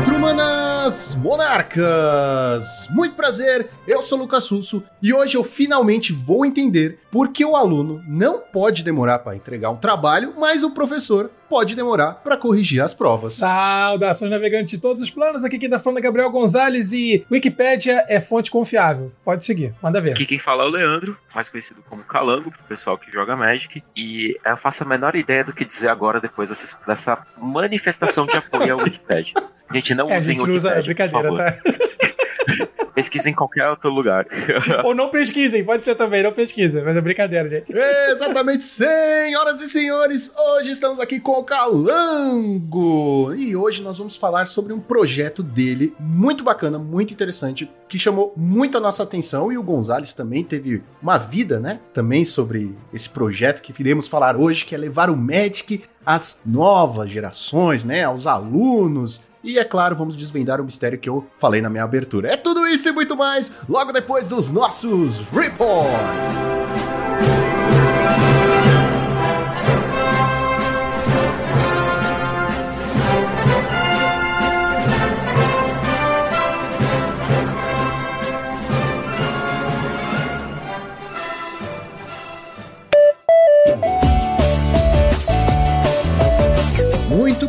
Patrumanas Monarcas! Muito prazer, eu sou Lucas Susso e hoje eu finalmente vou entender por que o aluno não pode demorar para entregar um trabalho, mas o professor pode demorar para corrigir as provas. Saudações navegantes de todos os planos, aqui quem tá falando é Gabriel Gonzalez e Wikipédia é fonte confiável. Pode seguir, manda ver. Aqui quem fala é o Leandro, mais conhecido como Calango, pro pessoal que joga Magic, e eu faço a menor ideia do que dizer agora depois dessa, dessa manifestação de apoio ao Wikipedia. Gente, não É, a usem gente o usa Wikipedia, é por brincadeira, favor. tá? Pesquisem em qualquer outro lugar. Ou não pesquisem, pode ser também, não pesquisem, mas é brincadeira, gente. Exatamente, senhoras e senhores, hoje estamos aqui com o Calango e hoje nós vamos falar sobre um projeto dele muito bacana, muito interessante, que chamou muito a nossa atenção e o Gonzalez também teve uma vida, né? Também sobre esse projeto que iremos falar hoje, que é levar o Magic às novas gerações, né? Aos alunos. E é claro, vamos desvendar o mistério que eu falei na minha abertura. É tudo isso e muito mais logo depois dos nossos reports.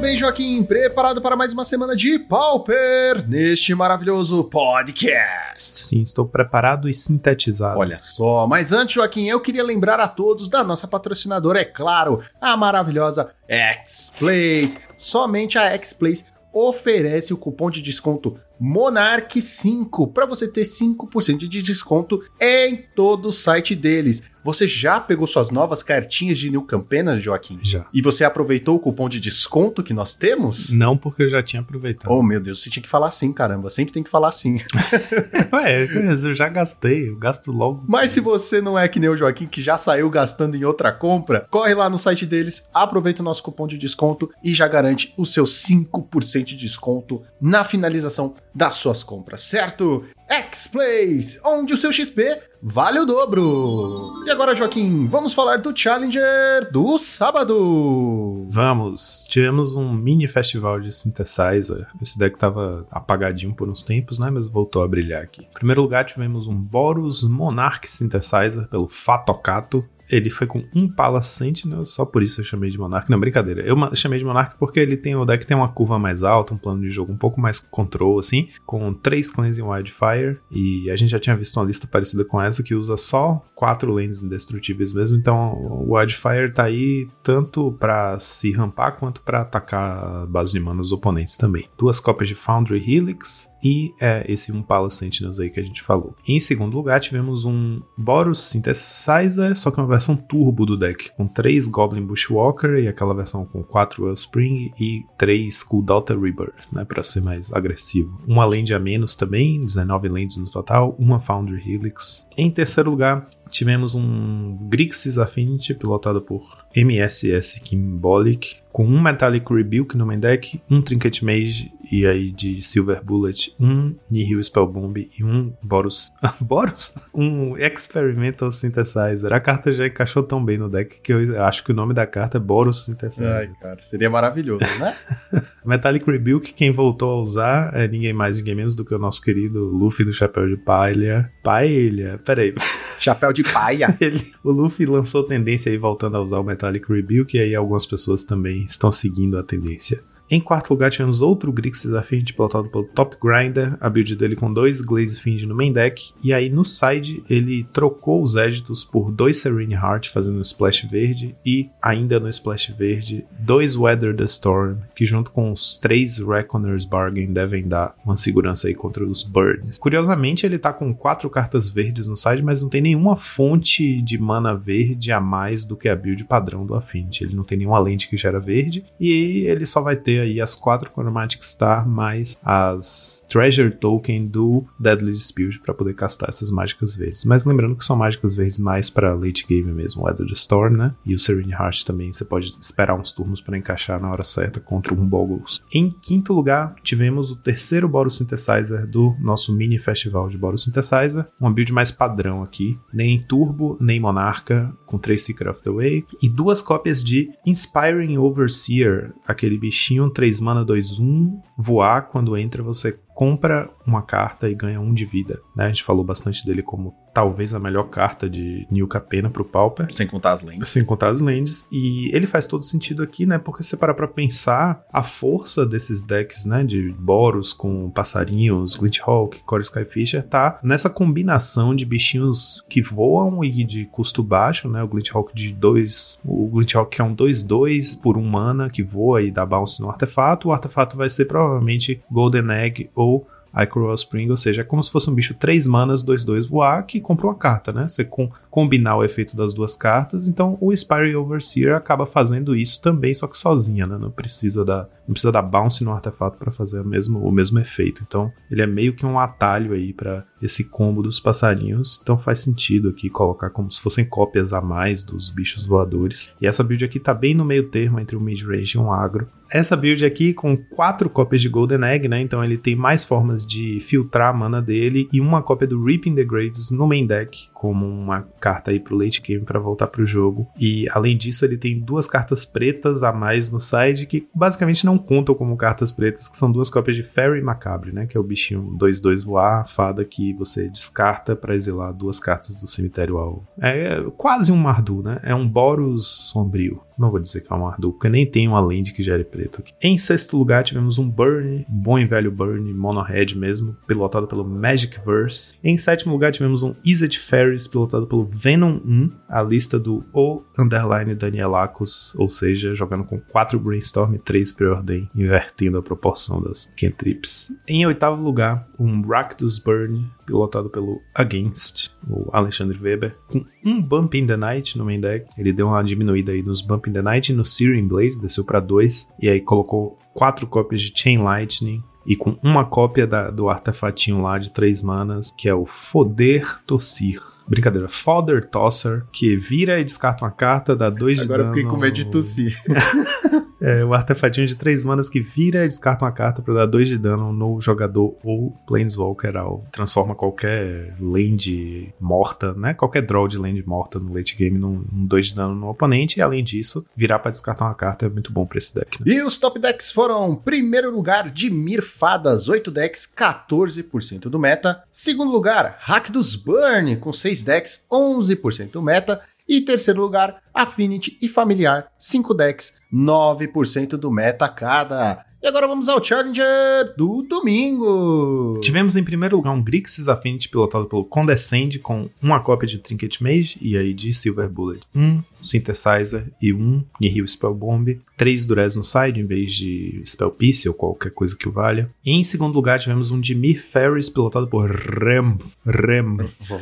Bem, Joaquim, preparado para mais uma semana de Pauper neste maravilhoso podcast. Sim, estou preparado e sintetizado. Olha só, mas antes, Joaquim, eu queria lembrar a todos da nossa patrocinadora, é claro, a maravilhosa X-Plays. Somente a X-Plays oferece o cupom de desconto Monarch5 para você ter 5% de desconto em todo o site deles. Você já pegou suas novas cartinhas de New Campena, Joaquim? Já. E você aproveitou o cupom de desconto que nós temos? Não porque eu já tinha aproveitado. Oh, meu Deus, você tinha que falar assim, caramba. Sempre tem que falar assim. Ué, mas eu já gastei, eu gasto logo. Mas se você não é que nem o Joaquim, que já saiu gastando em outra compra, corre lá no site deles, aproveita o nosso cupom de desconto e já garante o seu 5% de desconto na finalização das suas compras, certo? X-Plays, onde o seu XP vale o dobro. E agora, Joaquim, vamos falar do Challenger do sábado. Vamos, tivemos um mini festival de synthesizer. Esse deck tava apagadinho por uns tempos, né? Mas voltou a brilhar aqui. Em primeiro lugar, tivemos um Boros Monarch Synthesizer pelo Fatocato. Ele foi com um Pala Sentinel, só por isso eu chamei de Monarch. Não, brincadeira. Eu chamei de Monarch porque ele tem o deck tem uma curva mais alta, um plano de jogo um pouco mais control, assim, com três clãs em Wildfire. E a gente já tinha visto uma lista parecida com essa que usa só quatro lanes indestrutíveis mesmo. Então o Wildfire tá aí tanto pra se rampar quanto pra atacar a base de mana dos oponentes também. Duas cópias de Foundry Helix, e é esse um Pala Sentinels aí que a gente falou. Em segundo lugar, tivemos um Boros Synthesizer, só que uma versão turbo do deck, com 3 Goblin Bushwalker e aquela versão com 4 Wellspring e 3 Kuldalta Rebirth, né, para ser mais agressivo. Uma land a menos também, 19 lands no total, uma Foundry Helix. Em terceiro lugar, tivemos um Grixis Affinity pilotado por MSS Kimbolic, com um Metallic Rebuke no main deck, um Trinket Mage e aí de Silver Bullet, um Nihil Spellbomb e um Boros. Boros? Um Experimental Synthesizer. A carta já encaixou tão bem no deck que eu acho que o nome da carta é Boros Synthesizer. Ai, cara, seria maravilhoso, né? Metallic Rebuke, quem voltou a usar é ninguém mais, ninguém menos do que o nosso querido Luffy do Chapéu de Palha. Palha? Peraí. Chapéu de paia. Ele, o Luffy lançou tendência aí voltando a usar o Metallic Rebuke, e aí algumas pessoas também estão seguindo a tendência. Em quarto lugar, tivemos outro Grixis Affinity pilotado pelo Top Grinder, a build dele com dois Glaze Fiend no main deck, e aí no side ele trocou os Editos por dois Serene Heart, fazendo um Splash verde, e ainda no Splash verde, dois Weather the Storm, que junto com os três Reckoner's Bargain devem dar uma segurança aí contra os Burns. Curiosamente, ele tá com quatro cartas verdes no side, mas não tem nenhuma fonte de mana verde a mais do que a build padrão do Affinity. Ele não tem nenhuma lente que gera verde, e ele só vai ter aí as quatro Chromatic Star mais as Treasure Token do Deadly Dispute para poder castar essas mágicas verdes. Mas lembrando que são mágicas verdes mais para late game mesmo, Weather the Storm, né? E o Serene Heart também você pode esperar uns turnos para encaixar na hora certa contra um Boggles. Em quinto lugar, tivemos o terceiro Boros Synthesizer do nosso mini festival de Boros Synthesizer, uma build mais padrão aqui, nem Turbo, nem Monarca, com três Seeker of the Way, e duas cópias de Inspiring Overseer, aquele bichinho 3 mana 2 1 voar quando entra você compra uma carta e ganha um de vida. Né? A gente falou bastante dele como talvez a melhor carta de New Capena pro Pauper. Sem contar as lentes. Sem contar as lentes. E ele faz todo sentido aqui, né? Porque se você parar pra pensar, a força desses decks, né? De Boros com passarinhos, Glitchhawk, Core Skyfisher, tá nessa combinação de bichinhos que voam e de custo baixo, né? O Glitchhawk de 2. O Glitchhawk é um 2-2 por um mana que voa e dá bounce no artefato. O artefato vai ser provavelmente Golden Egg ou Icro Spring, ou seja, é como se fosse um bicho 3 manas, 2-2 voar, que compra uma carta, né? Você com, combinar o efeito das duas cartas, então o Spire Overseer acaba fazendo isso também, só que sozinha, né? Não precisa da, não precisa dar bounce no artefato para fazer o mesmo, o mesmo efeito. Então, ele é meio que um atalho aí para esse combo dos passarinhos. Então faz sentido aqui colocar como se fossem cópias a mais dos bichos voadores. E essa build aqui tá bem no meio termo entre o mid-range e um agro. Essa build aqui com quatro cópias de Golden Egg, né? Então ele tem mais formas de filtrar a mana dele e uma cópia do Reaping the Graves no main deck, como uma carta aí pro late game para voltar pro jogo. E além disso, ele tem duas cartas pretas a mais no side que basicamente não contam como cartas pretas, que são duas cópias de Fairy Macabre, né? Que é o bichinho 2-2 voar, fada que você descarta para exilar duas cartas do cemitério ao. É quase um Mardu, né? É um Boros sombrio. Não vou dizer que é um Mardu, porque nem tem uma land que gere preto aqui. Em sexto lugar, tivemos um Burn, bom e velho Burn, mono-red mesmo, pilotado pelo Magic Verse. Em sétimo lugar, tivemos um Izzet Ferris, pilotado pelo Venom 1, a lista do O Underline Danielacos, ou seja, jogando com 4 Brainstorm e 3 Preordain, invertendo a proporção das cantrips. Em oitavo lugar, um Rakdos Burn, pilotado pelo Against, o Alexandre Weber, com um Bump in the Night no main deck. Ele deu uma diminuída aí nos Bump in the Night no Searing Blaze, desceu para 2, e aí colocou quatro cópias de Chain Lightning, e com uma cópia da, do artefatinho lá de três manas, que é o Foder Tossir. Brincadeira, Fodder Tosser, que vira e descarta uma carta, dá dois de Agora dano. eu fiquei com medo de tossir. É, o artefatinho de três manas que vira e descarta uma carta para dar 2 de dano no jogador ou Planeswalker ao transforma qualquer land morta, né? Qualquer draw de land morta no late game num 2 de dano no oponente. E além disso, virar para descartar uma carta é muito bom para esse deck. Né? E os top decks foram: primeiro lugar, Dimir Fadas, 8 decks, 14% do meta. Segundo lugar, Hack dos Burn, com 6 decks, 11% do meta. E terceiro lugar, Affinity e Familiar, 5 decks, 9% do meta cada. E agora vamos ao Challenger do domingo. Tivemos em primeiro lugar um Grixis Affinity pilotado pelo Condescend com uma cópia de Trinket Mage e aí de Silver Bullet. Um Synthesizer e um Nihil Spell Bomb. Três Durez no side em vez de Spell Piece ou qualquer coisa que o valha. E em segundo lugar tivemos um Dimir Ferris pilotado por Rem. Rem.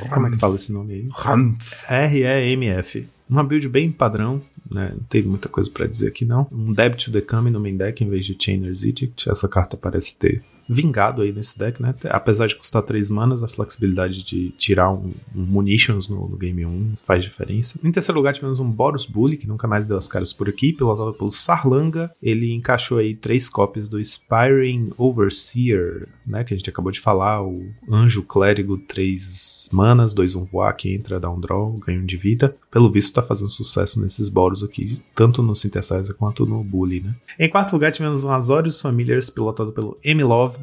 Como é que fala esse nome aí? R-E-M-F. Uma build bem padrão, né? Não tem muita coisa para dizer aqui não. Um Debit to the Kami no main deck em vez de Chainer's Edict. Essa carta parece ter vingado aí nesse deck, né? Apesar de custar 3 manas, a flexibilidade de tirar um, um munitions no, no, game 1 faz diferença. Em terceiro lugar, tivemos um Boros Bully, que nunca mais deu as caras por aqui, pilotado pelo Sarlanga. Ele encaixou aí três cópias do Spiring Overseer, né? Que a gente acabou de falar, o Anjo Clérigo, 3 manas, 2 um voar, que entra, dá um draw, ganha um de vida. Pelo visto, tá fazendo sucesso nesses Boros aqui, tanto no Synthesizer quanto no Bully, né? Em quarto lugar, tivemos um Azorius Familiars, pilotado pelo Emilov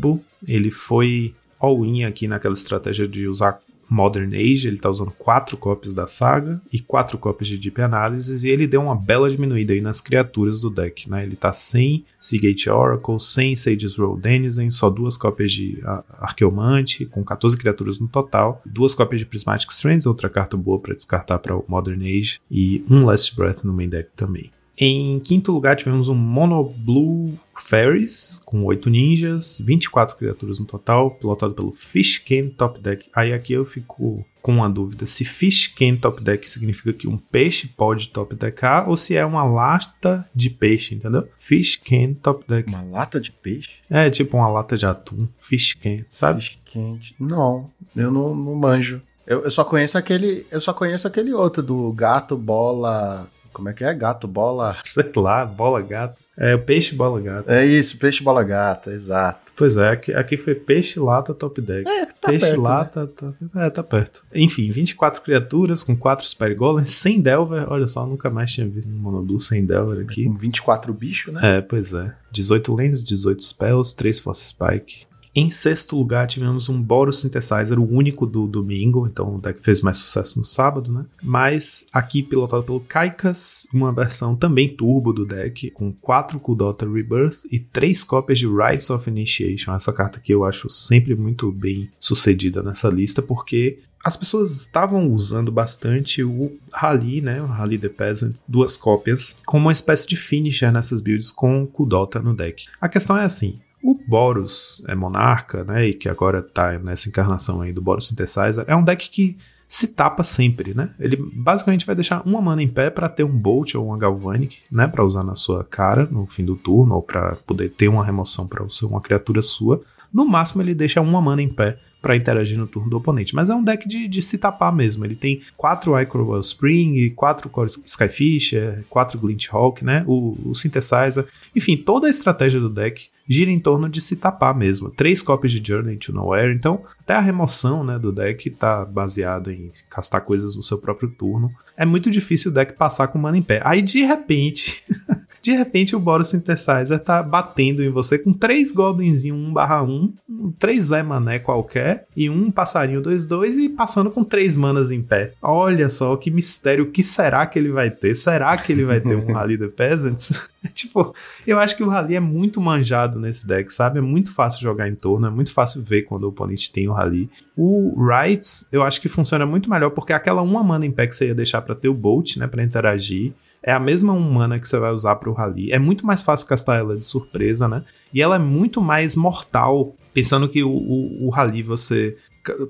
ele foi all-in aqui naquela estratégia de usar Modern Age, ele tá usando quatro cópias da saga e quatro cópias de Deep Analysis, e ele deu uma bela diminuída aí nas criaturas do deck, né? Ele tá sem Seagate Oracle, sem Sage's Roll Denizen, só duas cópias de Arqueomante, com 14 criaturas no total, duas cópias de Prismatic Strands, outra carta boa para descartar para o Modern Age, e um Last Breath no main deck também. Em quinto lugar, tivemos um Mono Blue Fairies, com 8 ninjas, 24 criaturas no total, pilotado pelo Fish Can Top Deck. Aí aqui eu fico com uma dúvida se Fish Can Top Deck significa que um peixe pode top deckar ou se é uma lata de peixe, entendeu? Fish Can Top Deck. Uma lata de peixe? É, tipo uma lata de atum. Fish Can, sabe? Fish Can. Não, eu não, não manjo. Eu, eu, só conheço aquele, eu só conheço aquele outro do gato, bola, Como é que é? Gato, bola. Sei lá, bola gato. É, o peixe bola gato. É isso, peixe bola gata, exato. Pois é, aqui, aqui foi peixe lata top deck. É, tá peixe perto, né? lata, tá, é, tá perto. Enfim, 24 criaturas com 4 Spire Golems, sem Delver. Olha só, nunca mais tinha visto um Monoblue sem Delver aqui. Com 24 bichos, né? É, pois é. 18 lands, 18 spells, 3 Force Spike. Em sexto lugar, tivemos um Boros Synthesizer, o único do domingo, então o deck fez mais sucesso no sábado, né? Mas aqui pilotado pelo Kaikas, uma versão também turbo do deck, com 4 Kudota Rebirth e 3 cópias de Rites of Initiation. Essa carta que eu acho sempre muito bem sucedida nessa lista, porque as pessoas estavam usando bastante o Rally, né? O Rally the Peasant, duas cópias, como uma espécie de finisher nessas builds com Kudota no deck. A questão é assim. O Boros é monarca, né? E que agora tá nessa encarnação aí do Boros Synthesizer, é um deck que se tapa sempre, né? Ele basicamente vai deixar uma mana em pé para ter um Bolt ou uma Galvanic, né? Para usar na sua cara no fim do turno ou para poder ter uma remoção para uma criatura sua. No máximo ele deixa uma mana em pé para interagir no turno do oponente. Mas é um deck de, de se tapar mesmo. Ele tem 4 Icro Spring, 4 Core Skyfisher, 4 Glint Hawk, né? O, o Synthesizer. Enfim, toda a estratégia do deck gira em torno de se tapar mesmo. Três cópias de Journey to Nowhere, então até a remoção né, do deck tá baseada em castar coisas no seu próprio turno. É muito difícil o deck passar com mana em pé. Aí de repente, de repente o Boros Synthesizer tá batendo em você com três Goblins 1 barra 1, três Zé Mané qualquer e um passarinho 2-2 e passando com três manas em pé. Olha só que mistério, o que será que ele vai ter? Será que ele vai ter um Rally the Peasants? tipo, eu acho que o Rally é muito manjado nesse deck, sabe? É muito fácil jogar em torno, é muito fácil ver quando o oponente tem o Rally. O Rights, eu acho que funciona muito melhor porque aquela uma mana em pé que você ia deixar para ter o Bolt, né, para interagir, é a mesma mana que você vai usar para o Rally. É muito mais fácil castar ela de surpresa, né? E ela é muito mais mortal, pensando que o, o, o Rally você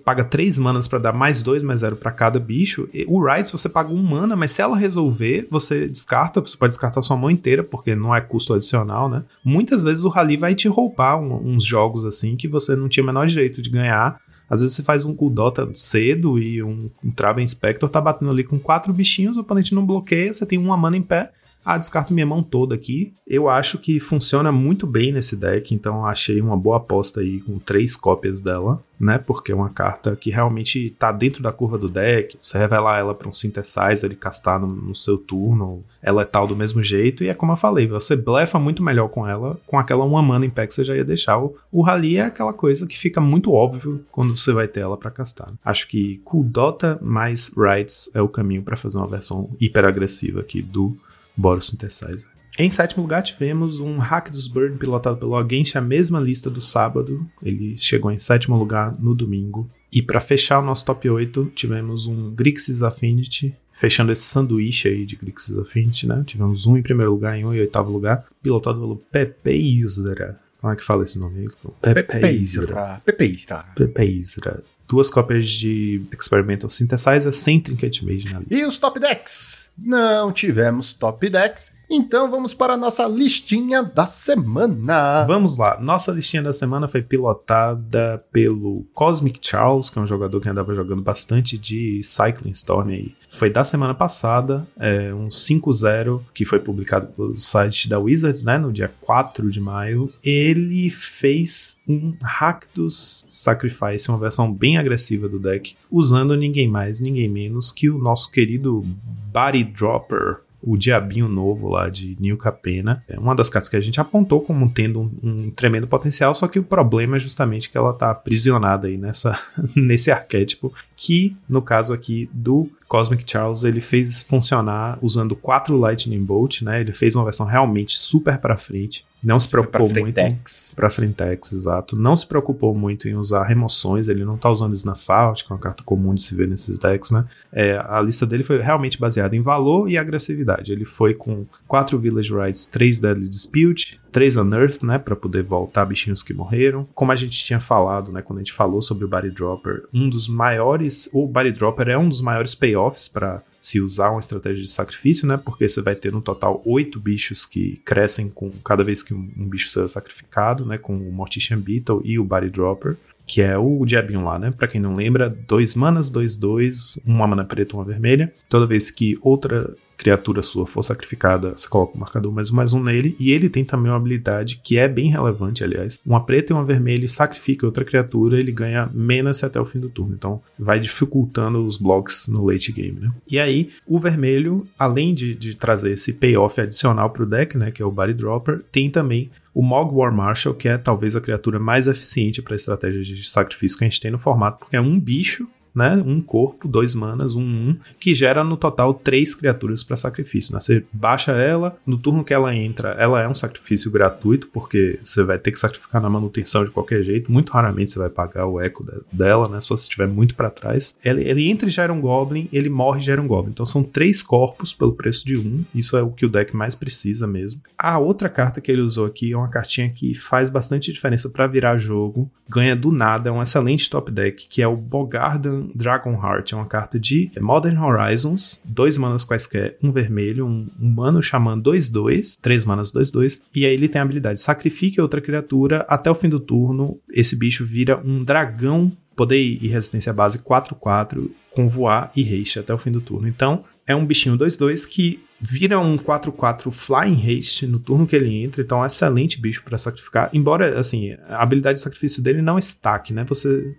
paga 3 manas para dar mais 2, mais 0 para cada bicho. O Rights você paga 1 mana, mas se ela resolver, você descarta, você pode descartar sua mão inteira, porque não é custo adicional, né? Muitas vezes o Rally vai te roubar um, uns jogos assim que você não tinha o menor direito de ganhar. Às vezes você faz um Kuldota cedo e um, um Traven tá batendo ali com quatro bichinhos, o oponente não bloqueia, você tem uma mana em pé, ah, descarto minha mão toda aqui. Eu acho que funciona muito bem nesse deck, então achei uma boa aposta aí com três cópias dela, né? Porque é uma carta que realmente tá dentro da curva do deck. Você revelar ela para um synthesizer e castar no, no, seu turno, ela é tal do mesmo jeito. E é como eu falei, você blefa muito melhor com ela, com aquela uma mana em pé que você já ia deixar. O, o Rally é aquela coisa que fica muito óbvio quando você vai ter ela para castar. Acho que Kuldota mais Rights é o caminho para fazer uma versão hiper agressiva aqui do Boros Synthesizer. Em sétimo lugar, tivemos um Hack dos Burn pilotado pelo Against, a mesma lista do sábado. Ele chegou em sétimo lugar no domingo. E para fechar o nosso top 8, tivemos um Grixis Affinity, fechando esse sanduíche aí de Grixis Affinity, né? Tivemos um em primeiro lugar, em um em oitavo lugar, pilotado pelo Pepeizra. Como é que fala esse nome? Pepeizra. Pepeizra. Pepeizra. Duas cópias de Experimental Synthesizer sem Trinket Mage na lista. E os top decks? Não tivemos top decks, então vamos para a nossa listinha da semana. Vamos lá, nossa listinha da semana foi pilotada pelo Cosmic Charles, que é um jogador que andava jogando bastante de Cycling Storm aí. Foi da semana passada, é um 5-0 que foi publicado pelo site da Wizards, né, no dia 4 de maio. Ele fez um Rakdos Sacrifice, uma versão bem agressiva do deck, usando ninguém mais, ninguém menos que o nosso querido Body Dropper, o Diabinho Novo lá de New Capena. É uma das cartas que a gente apontou como tendo um, um, tremendo potencial, só que o problema é justamente que ela tá aprisionada aí nessa, nesse arquétipo, que no caso aqui do Cosmic Charles ele fez funcionar usando quatro Lightning Bolt, né? Ele fez uma versão realmente super para frente. Não se preocupou pra muito para Frentex, exato. Não se preocupou muito em usar remoções, ele não tá usando Snuff Out, que é uma carta comum de se ver nesses decks, né? É, a lista dele foi realmente baseada em valor e agressividade. Ele foi com quatro Village Rides, três Deadly Dispute, três Unearth, né, para poder voltar bichinhos que morreram. Como a gente tinha falado, né, quando a gente falou sobre o Body Dropper, um dos maiores, o Body Dropper é um dos maiores payoffs para se usar uma estratégia de sacrifício, né? Porque você vai ter no total oito bichos que crescem com cada vez que um, um bicho seja sacrificado, né? Com o Mortician Beetle e o Body Dropper que é o diabinho lá, né? Pra quem não lembra, dois manas, dois, dois, uma mana preta, uma vermelha. Toda vez que outra criatura sua for sacrificada, você coloca o marcador mais um mais um nele. E ele tem também uma habilidade que é bem relevante, aliás. Uma preta e uma vermelha sacrifica outra criatura, ele ganha menos até o fim do turno. Então vai dificultando os blocos no late game, né? E aí, o vermelho, além de, de trazer esse payoff adicional pro deck, né? Que é o Body Dropper, tem também o Mog War Marshal, que é talvez a criatura mais eficiente para a estratégia de sacrifício que a gente tem no formato, porque é um bicho né? Um corpo, dois manas, um um, que gera no total três criaturas para sacrifício. Né? Você baixa ela, no turno que ela entra, ela é um sacrifício gratuito, porque você vai ter que sacrificar na manutenção de qualquer jeito. Muito raramente você vai pagar o eco dela, né? Só se estiver muito para trás. Ele, ele entra e gera um Goblin, ele morre e gera um Goblin. Então são três corpos pelo preço de um. Isso é o que o deck mais precisa mesmo. A outra carta que ele usou aqui é uma cartinha que faz bastante diferença para virar jogo. Ganha do nada, é um excelente top deck, que é o Bogardan Dragonheart é uma carta de Modern Horizons, dois manas quaisquer, um vermelho, um humano xamã 2-2, três manas 2-2, e aí ele tem a habilidade sacrifique outra criatura, até o fim do turno, esse bicho vira um dragão, poder e resistência base 4-4, com voar e haste até o fim do turno. Então, é um bichinho 2-2 que vira um 4-4 Flying Haste no turno que ele entra, então é um excelente bicho para sacrificar. Embora, assim, a habilidade de sacrifício dele não estaque, né? Você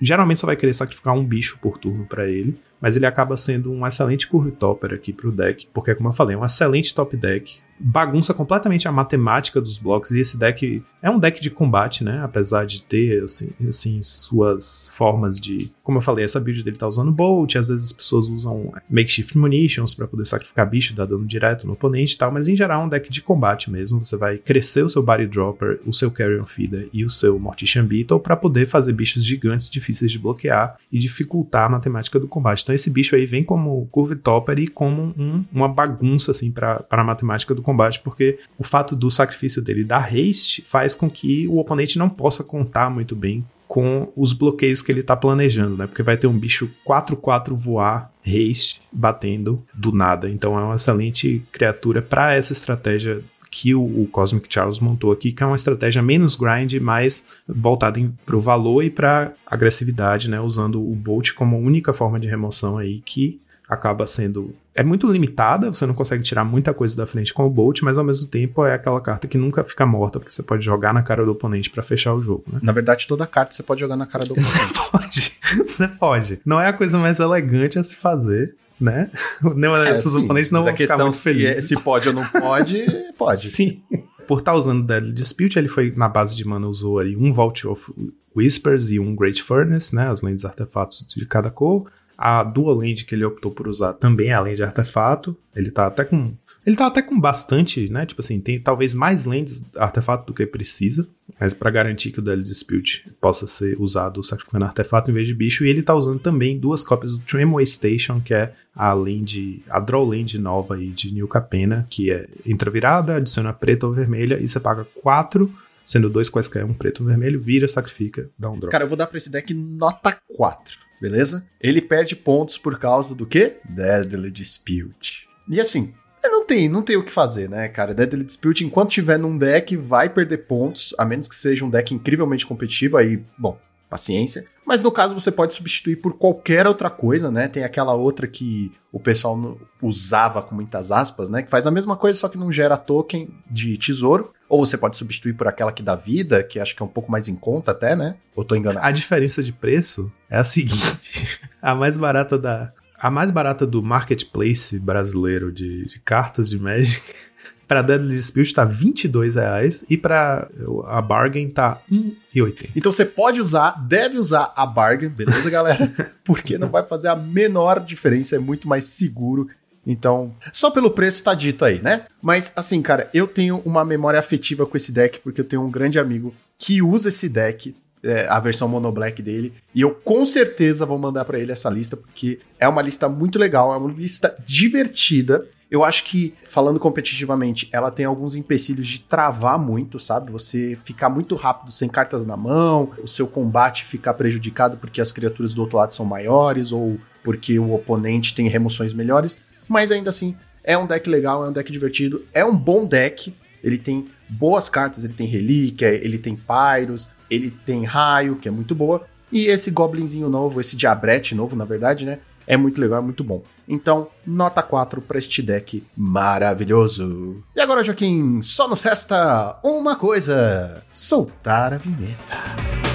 geralmente só vai querer sacrificar um bicho por turno para ele, mas ele acaba sendo um excelente curve topper aqui pro deck, porque, como eu falei, é um excelente top deck bagunça completamente a matemática dos blocos. E esse deck é um deck de combate, né? Apesar de ter, assim, assim suas formas de. Como eu falei, essa build dele tá usando Bolt, às vezes as pessoas usam Makeshift Munitions para poder sacrificar bicho, dar dano direto no oponente e tal, mas em geral é um deck de combate mesmo. Você vai crescer o seu Body Dropper, o seu Carrion Feeder e o seu Mortician Beetle para poder fazer bichos gigantes difíceis de bloquear e dificultar a matemática do combate. Então esse bicho aí vem como Curve Topper e como um, uma bagunça, assim, para a matemática do combate porque o fato do sacrifício dele dar haste faz com que o oponente não possa contar muito bem com os bloqueios que ele tá planejando, né? Porque vai ter um bicho 4-4 voar, haste, batendo do nada. Então é uma excelente criatura para essa estratégia que o, o, Cosmic Charles montou aqui, que é uma estratégia menos grind, mais voltada para o valor e para agressividade, né? Usando o Bolt como única forma de remoção aí que acaba sendo. É muito limitada, você não consegue tirar muita coisa da frente com o Bolt, mas ao mesmo tempo é aquela carta que nunca fica morta, porque você pode jogar na cara do oponente para fechar o jogo, né? Na verdade, toda carta você pode jogar na cara do oponente. Você pode, você pode. Não é a coisa mais elegante a se fazer, né? Nem é, os oponentes não vão ficar muito é felizes. Se pode ou não pode, pode. Sim. Por estar usando Deadly Dispute, ele foi na base de mana, usou aí um Vault of Whispers e um Great Furnace, né? As lentes artefatos de cada cor. A dual land que ele optou por usar também é a de artefato. Ele tá até com. Ele tá até com bastante, né? Tipo assim, tem talvez mais lentes artefato do que precisa. Mas para garantir que o Daily Dispute possa ser usado sacrificando artefato em vez de bicho. E ele tá usando também duas cópias do Tramway Station, que é a land, a draw land nova aí de New Capena, que é entra virada, adiciona preta ou vermelha e você paga quatro sendo dois quaisquer, um preto e um vermelho, vira, sacrifica, dá um drop. Cara, eu vou dar pra esse deck nota 4 beleza? Ele perde pontos por causa do quê? Deadly Dispute. E assim, não tem, não tem o que fazer, né, cara? Deadly Dispute, enquanto tiver num deck, vai perder pontos, a menos que seja um deck incrivelmente competitivo, aí, bom, paciência. Mas no caso você pode substituir por qualquer outra coisa, né? Tem aquela outra que o pessoal usava com muitas aspas, né? Que faz a mesma coisa, só que não gera token de tesouro. Ou você pode substituir por aquela que dá vida, que acho que é um pouco mais em conta até, né? Ou tô enganado? A diferença de preço é a seguinte: a mais barata da. A mais barata do marketplace brasileiro de, de cartas de Magic para Deadly Dispute tá 22 reais e para a Bargain tá 1,80. Então você pode usar, deve usar a Bargain, beleza, galera? Porque não vai fazer a menor diferença, é muito mais seguro então, só pelo preço tá dito aí, né? Mas assim, cara, eu tenho uma memória afetiva com esse deck porque eu tenho um grande amigo que usa esse deck, é, a versão mono black dele, e eu com certeza vou mandar para ele essa lista porque é uma lista muito legal, é uma lista divertida. Eu acho que, falando competitivamente, ela tem alguns empecilhos de travar muito, sabe? Você ficar muito rápido sem cartas na mão, o seu combate ficar prejudicado porque as criaturas do outro lado são maiores ou porque o oponente tem remoções melhores mas ainda assim é um deck legal, é um deck divertido, é um bom deck. Ele tem boas cartas, ele tem relíquia, ele tem pyros, ele tem raio, que é muito boa. E esse goblinzinho novo, esse diabrete novo, na verdade, né? É muito legal, é muito bom. Então, nota 4 para este deck maravilhoso. E agora, Joaquim, só nos resta uma coisa: soltar a vinheta.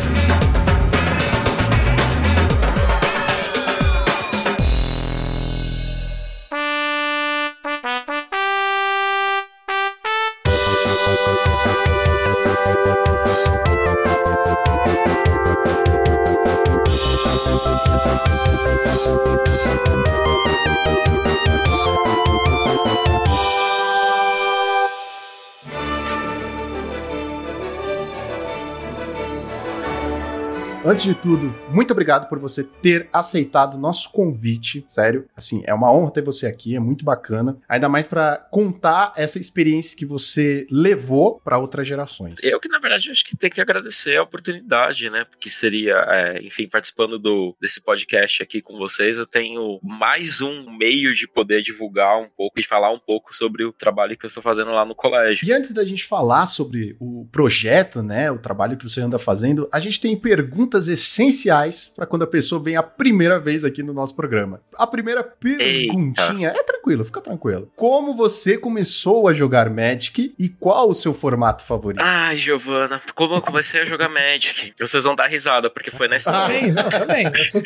Antes de tudo, muito obrigado por você ter aceitado o nosso convite. Sério, assim, é uma honra ter você aqui, é muito bacana. Ainda mais para contar essa experiência que você levou para outras gerações. Eu que, na verdade, acho que tem que agradecer a oportunidade, né? Porque seria, é, enfim, participando do, desse podcast aqui com vocês, eu tenho mais um meio de poder divulgar um pouco e falar um pouco sobre o trabalho que eu estou fazendo lá no colégio. E antes da gente falar sobre o projeto, né, o trabalho que você anda fazendo, a gente tem perguntas perguntas essenciais para quando a pessoa vem a primeira vez aqui no nosso programa. A primeira perguntinha Eita. é tranquilo, fica tranquilo. Como você começou a jogar Magic e qual o seu formato favorito? Ai, Giovana, como eu comecei a jogar Magic? Vocês vão dar risada porque foi na escola. Também, não, também. Eu sou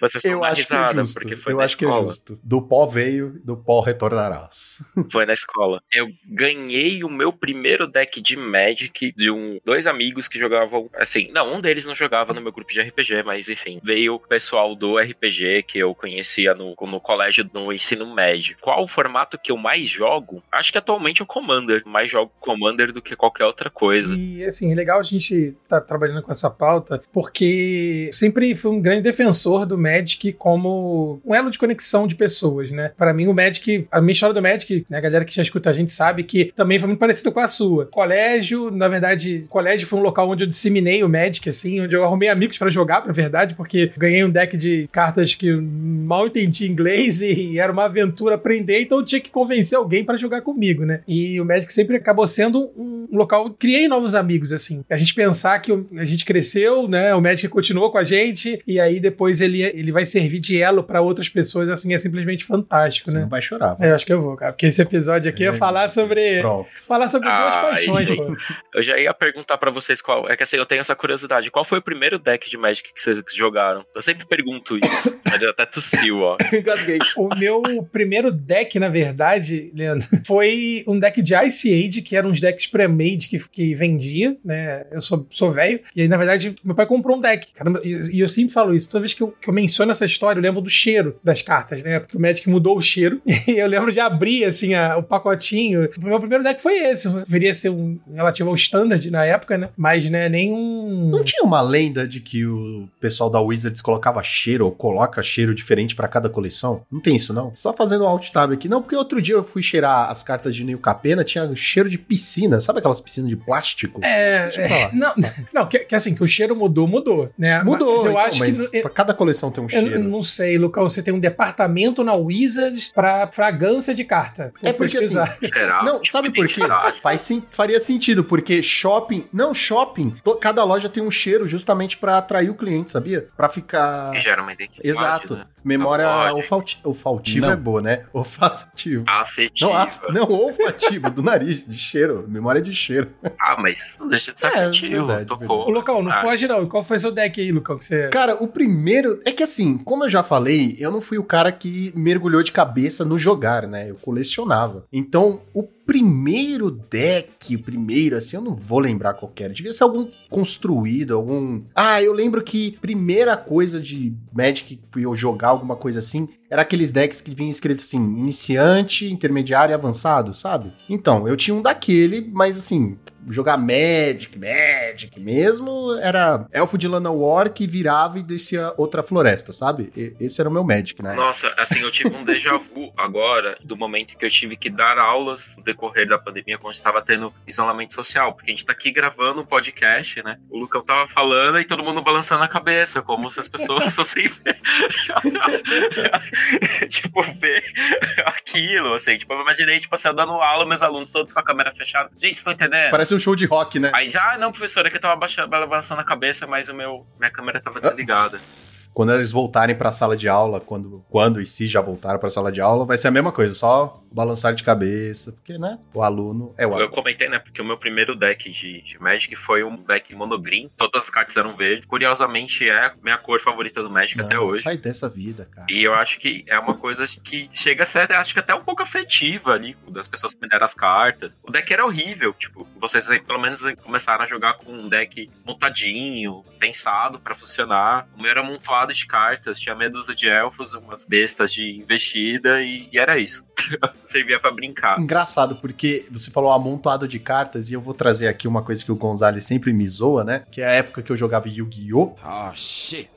você só eu acho risada, que é justo. porque foi eu na acho escola. que é justo. Do pó veio, do pó retornarás. Foi na escola. Eu ganhei o meu primeiro deck de Magic de um, dois amigos que jogavam. Assim, não, um deles não jogava no meu grupo de RPG, mas enfim, veio o pessoal do RPG que eu conhecia no, no colégio no ensino médio. Qual o formato que eu mais jogo? Acho que atualmente é o Commander. Mais jogo Commander do que qualquer outra coisa. E assim, é legal a gente estar tá trabalhando com essa pauta, porque sempre fui um grande defensor do Magic como um elo de conexão de pessoas, né? Para mim, o Magic, a minha história do Magic, né, a galera que já escuta a gente sabe que também foi muito parecida com a sua. Colégio, na verdade, colégio foi um local onde eu disseminei o Magic, assim, onde eu arrumei amigos para jogar, na verdade, porque ganhei um deck de cartas que mal entendi inglês e era uma aventura aprender, então eu tinha que convencer alguém para jogar comigo, né? E o Magic sempre acabou sendo um local, criei novos amigos, assim. A gente pensar que a gente cresceu, né? O Magic continuou com a gente e aí depois ele, ele vai servir de elo para outras pessoas, assim, é simplesmente fantástico, Você né? não vai chorar. É, eu acho que eu vou, cara, porque esse episódio aqui é, É, falar sobre Pronto. falar sobre duas Ai, paixões, gente. pô. Eu já ia perguntar pra vocês qual. É que assim, eu tenho essa curiosidade. Qual foi o primeiro deck de Magic que vocês jogaram? Eu sempre pergunto isso. Mas eu até tossiu, ó. Engasguei. O meu primeiro deck, na verdade, Leandro, foi um deck de Ice Age, que eram uns decks pré-made que, que vendia, né? Eu sou, sou velho. E aí, na verdade, meu pai comprou um deck. Caramba, e, e eu sempre falo isso. Toda vez que eu, que eu menciono essa história, eu lembro do cheiro das cartas, né? Porque o Magic mudou o cheiro. E eu lembro de abrir, assim, a- o pacotinho. O meu primeiro deck foi esse. Deveria ser um relativo ao standard na época, né? Mas, né, nenhum. Não tinha uma lenda de que o pessoal da Wizards colocava cheiro ou coloca cheiro diferente pra cada coleção? Não tem isso, não? Só fazendo um alt tab aqui. Não, porque outro dia eu fui cheirar as cartas de Neil Capena, tinha cheiro de piscina. Sabe aquelas piscinas de plástico? É, Deixa eu é, falar. não, não que, que assim, que o cheiro mudou, mudou, né? Mudou, Mas eu então, acho mas que. pra cada coleção tem um Eu cheiro. não sei, Lucão, você tem um departamento na Wizards pra fragrância de carta. Vou É porque, assim, pesquisar. Será? Não, Tipo, sabe por quê? Faz, sim- faria sentido, porque shopping. Não, shopping. to- cada loja tem um cheiro justamente pra atrair o cliente, sabia? Pra ficar. Que gera uma identidade. Exato. Né? Memória pode. olfati- olfativa Não. é boa, né? Olfativo. Afetiva. Não, af- não, olfativa, do nariz, de cheiro. Memória de cheiro. Ah, mas não deixa de ser É, afetivo. verdade, Tocou. Ô, Lucão, não Ah, foge não. Qual foi seu deck aí, Lucão, que você... Cara, o primeiro. É que assim, como eu já falei, eu não fui o cara que mergulhou de cabeça no jogar, né? Eu colecionava. Então, o primeiro deck, o primeiro, assim, eu não vou lembrar qual era. Devia ser algum construído, algum. Ah, eu lembro que primeira coisa de Magic que fui eu jogar, alguma coisa assim, era aqueles decks que vinha escrito assim: iniciante, intermediário e avançado, sabe? Então, eu tinha um daquele, mas assim. Jogar Magic, Magic mesmo, era elfo de lana war que virava e descia outra floresta, sabe? E- esse era o meu Magic, né? Nossa, assim, eu tive um déjà vu agora do momento que eu tive que dar aulas no decorrer da pandemia, quando estava tendo isolamento social, porque a gente tá aqui gravando um podcast, né? O Lucão tava falando e todo mundo balançando a cabeça, como se as pessoas fossem ver. tipo, ver aquilo, assim. Tipo, eu imaginei, tipo, assim, eu dando aula, meus alunos todos com a câmera fechada. Gente, vocês estão entendendo? Parece um show de rock, né? Aí já, ah, não, professor, é que eu tava baixando, balançando a cabeça, mas o meu, minha câmera tava desligada. quando eles voltarem pra sala de aula, quando, quando e se já voltaram pra sala de aula, vai ser a mesma coisa, só balançar de cabeça, porque, né, o aluno é o aluno. Eu comentei, né, porque o meu primeiro deck de, de Magic foi um deck monogreen, todas as cartas eram verdes. Curiosamente, é a minha cor favorita do Magic Não, até hoje. Sai dessa vida, cara. E eu acho que é uma coisa que chega a ser, acho que até um pouco afetiva ali, das pessoas que me deram as cartas. O deck era horrível, tipo, vocês pelo menos começaram a jogar com um deck montadinho, pensado pra funcionar. O meu era amontoado de cartas, tinha dúzia de elfos, umas bestas de investida e, e era isso. Servia pra brincar. Engraçado, porque você falou amontoado de cartas, e eu vou trazer aqui uma coisa que o Gonzalez sempre me zoa, né? Que é a época que eu jogava Yu-Gi-Oh! Oh shit.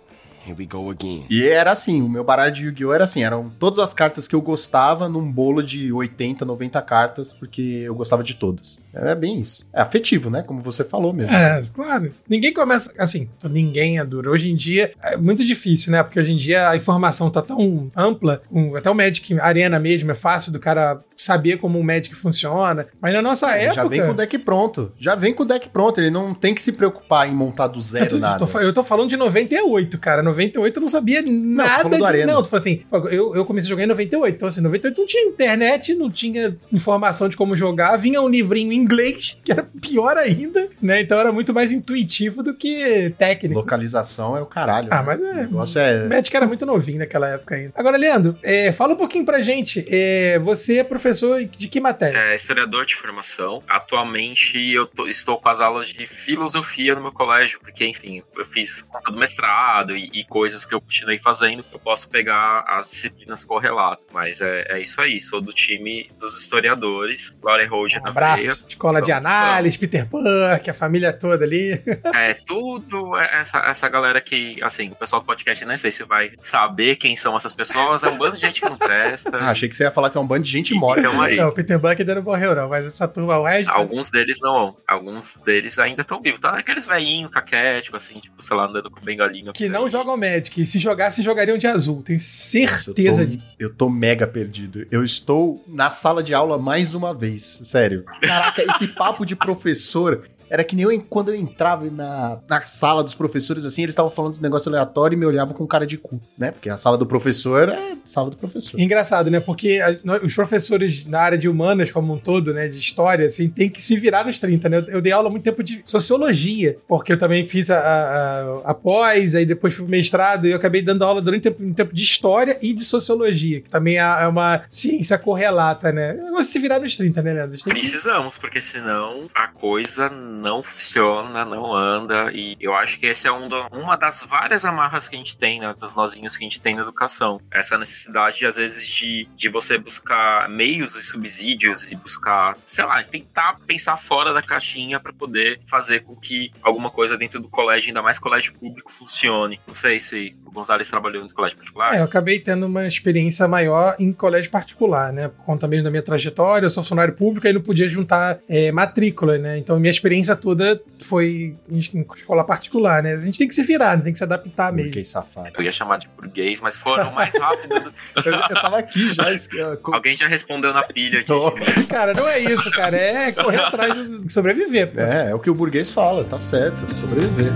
E era assim, o meu baralho de Yu-Gi-Oh! era assim, eram todas as cartas que eu gostava num bolo de 80, 90 cartas, porque eu gostava de todas. É bem isso. É afetivo, né? Como você falou mesmo. É, claro. Ninguém começa. Assim, ninguém é duro. Hoje em dia é muito difícil, né? Porque hoje em dia a informação tá tão ampla, um, até o Magic Arena mesmo, é fácil do cara saber como um Magic funciona. Mas na nossa É, época. já vem com o deck pronto. Já vem com o deck pronto. Ele não tem que se preocupar em montar do Eu zero tô, nada. tô eu tô falando de 98, cara. 98 eu não sabia você nada de. Arena. Não, tu falou assim, eu, eu comecei a jogar em 98. Então, assim, 98 não tinha internet, não tinha informação de como jogar. Vinha um livrinho em inglês, que era pior ainda, né? Então era muito mais intuitivo do que técnico. Localização é o caralho. Ah, né? mas O é. negócio O é. Magic era muito novinho naquela época ainda. Agora, Leandro, é, fala um pouquinho pra gente. é, você é professor de que matéria? É historiador de formação. Atualmente eu tô- estou com as aulas de filosofia no meu colégio, porque, enfim, eu fiz conta do mestrado e, e coisas que eu continuei fazendo. Eu posso pegar as disciplinas correlato. Mas é, é isso aí, sou do time dos historiadores. Glory Hold Um na veia. abraço. Escola de Vamos, análise, Peter Burke, a família toda ali. É, tudo é essa, essa galera que, assim, o pessoal do podcast nem sei se vai saber quem são essas pessoas. É um bando de gente que não presta. Ah, achei que você ia falar que é um bando de gente morta. Então aí. Não, o Peter Burke ainda não morreu, não. Mas essa turma, o resto. Alguns deles não, alguns deles ainda estão vivos. Tá naqueles velhinhos caquéticos, assim, tipo, sei lá, andando com bengalinha. Que não jogam Magic. E se jogassem, jogariam de azul. Tenho eu certeza disso. Eu tô mega perdido. Eu estou na sala de aula mais uma vez, sério. Caraca, esse papo de professor era que nem eu, quando eu entrava na, na sala dos professores, assim, eles estavam falando desse negócio aleatório e me olhavam com cara de cu, né? Porque a sala do professor é sala do professor. Engraçado, né? Porque a- nós- os professores na área de humanas, como um todo, né? De história, assim, tem que se virar nos 30, né? Eu, eu dei aula muito tempo de sociologia, porque eu também fiz a, a, a pós, aí depois fui mestrado, e eu acabei dando aula durante um tempo, um tempo de história e de sociologia, que também é, é uma ciência correlata, né? É negócio de se virar nos 30, né, Leandro? Tem que- Precisamos, porque senão a coisa não funciona, não anda. E eu acho que esse é um do- uma das várias amarras que a gente tem, né? Das nozinhos que a gente tem na educação. Essa necessidade, às vezes, de, de você buscar meios e subsídios e buscar, sei lá, tentar pensar fora da caixinha para poder fazer com que alguma coisa dentro do colégio, ainda mais colégio público, funcione. Não sei se o Gonzalez trabalhou no colégio particular. É, eu acabei tendo uma experiência maior em colégio particular, né? Por conta mesmo da minha trajetória, eu sou funcionário público e não podia juntar é, matrícula, né? Então minha experiência toda foi em, escola particular, né? A gente tem que se virar, né? tem que se adaptar mesmo. Fiquei safado. Eu ia chamar de burguês, mas foram mais rápido. do- Eu, eu tava aqui já. es- eu- co- Alguém já respondeu na pilha aqui. Tô. Cara, não é isso, cara. É correr atrás de sobreviver. Pô. É, é o que o burguês fala, tá certo. Sobreviver.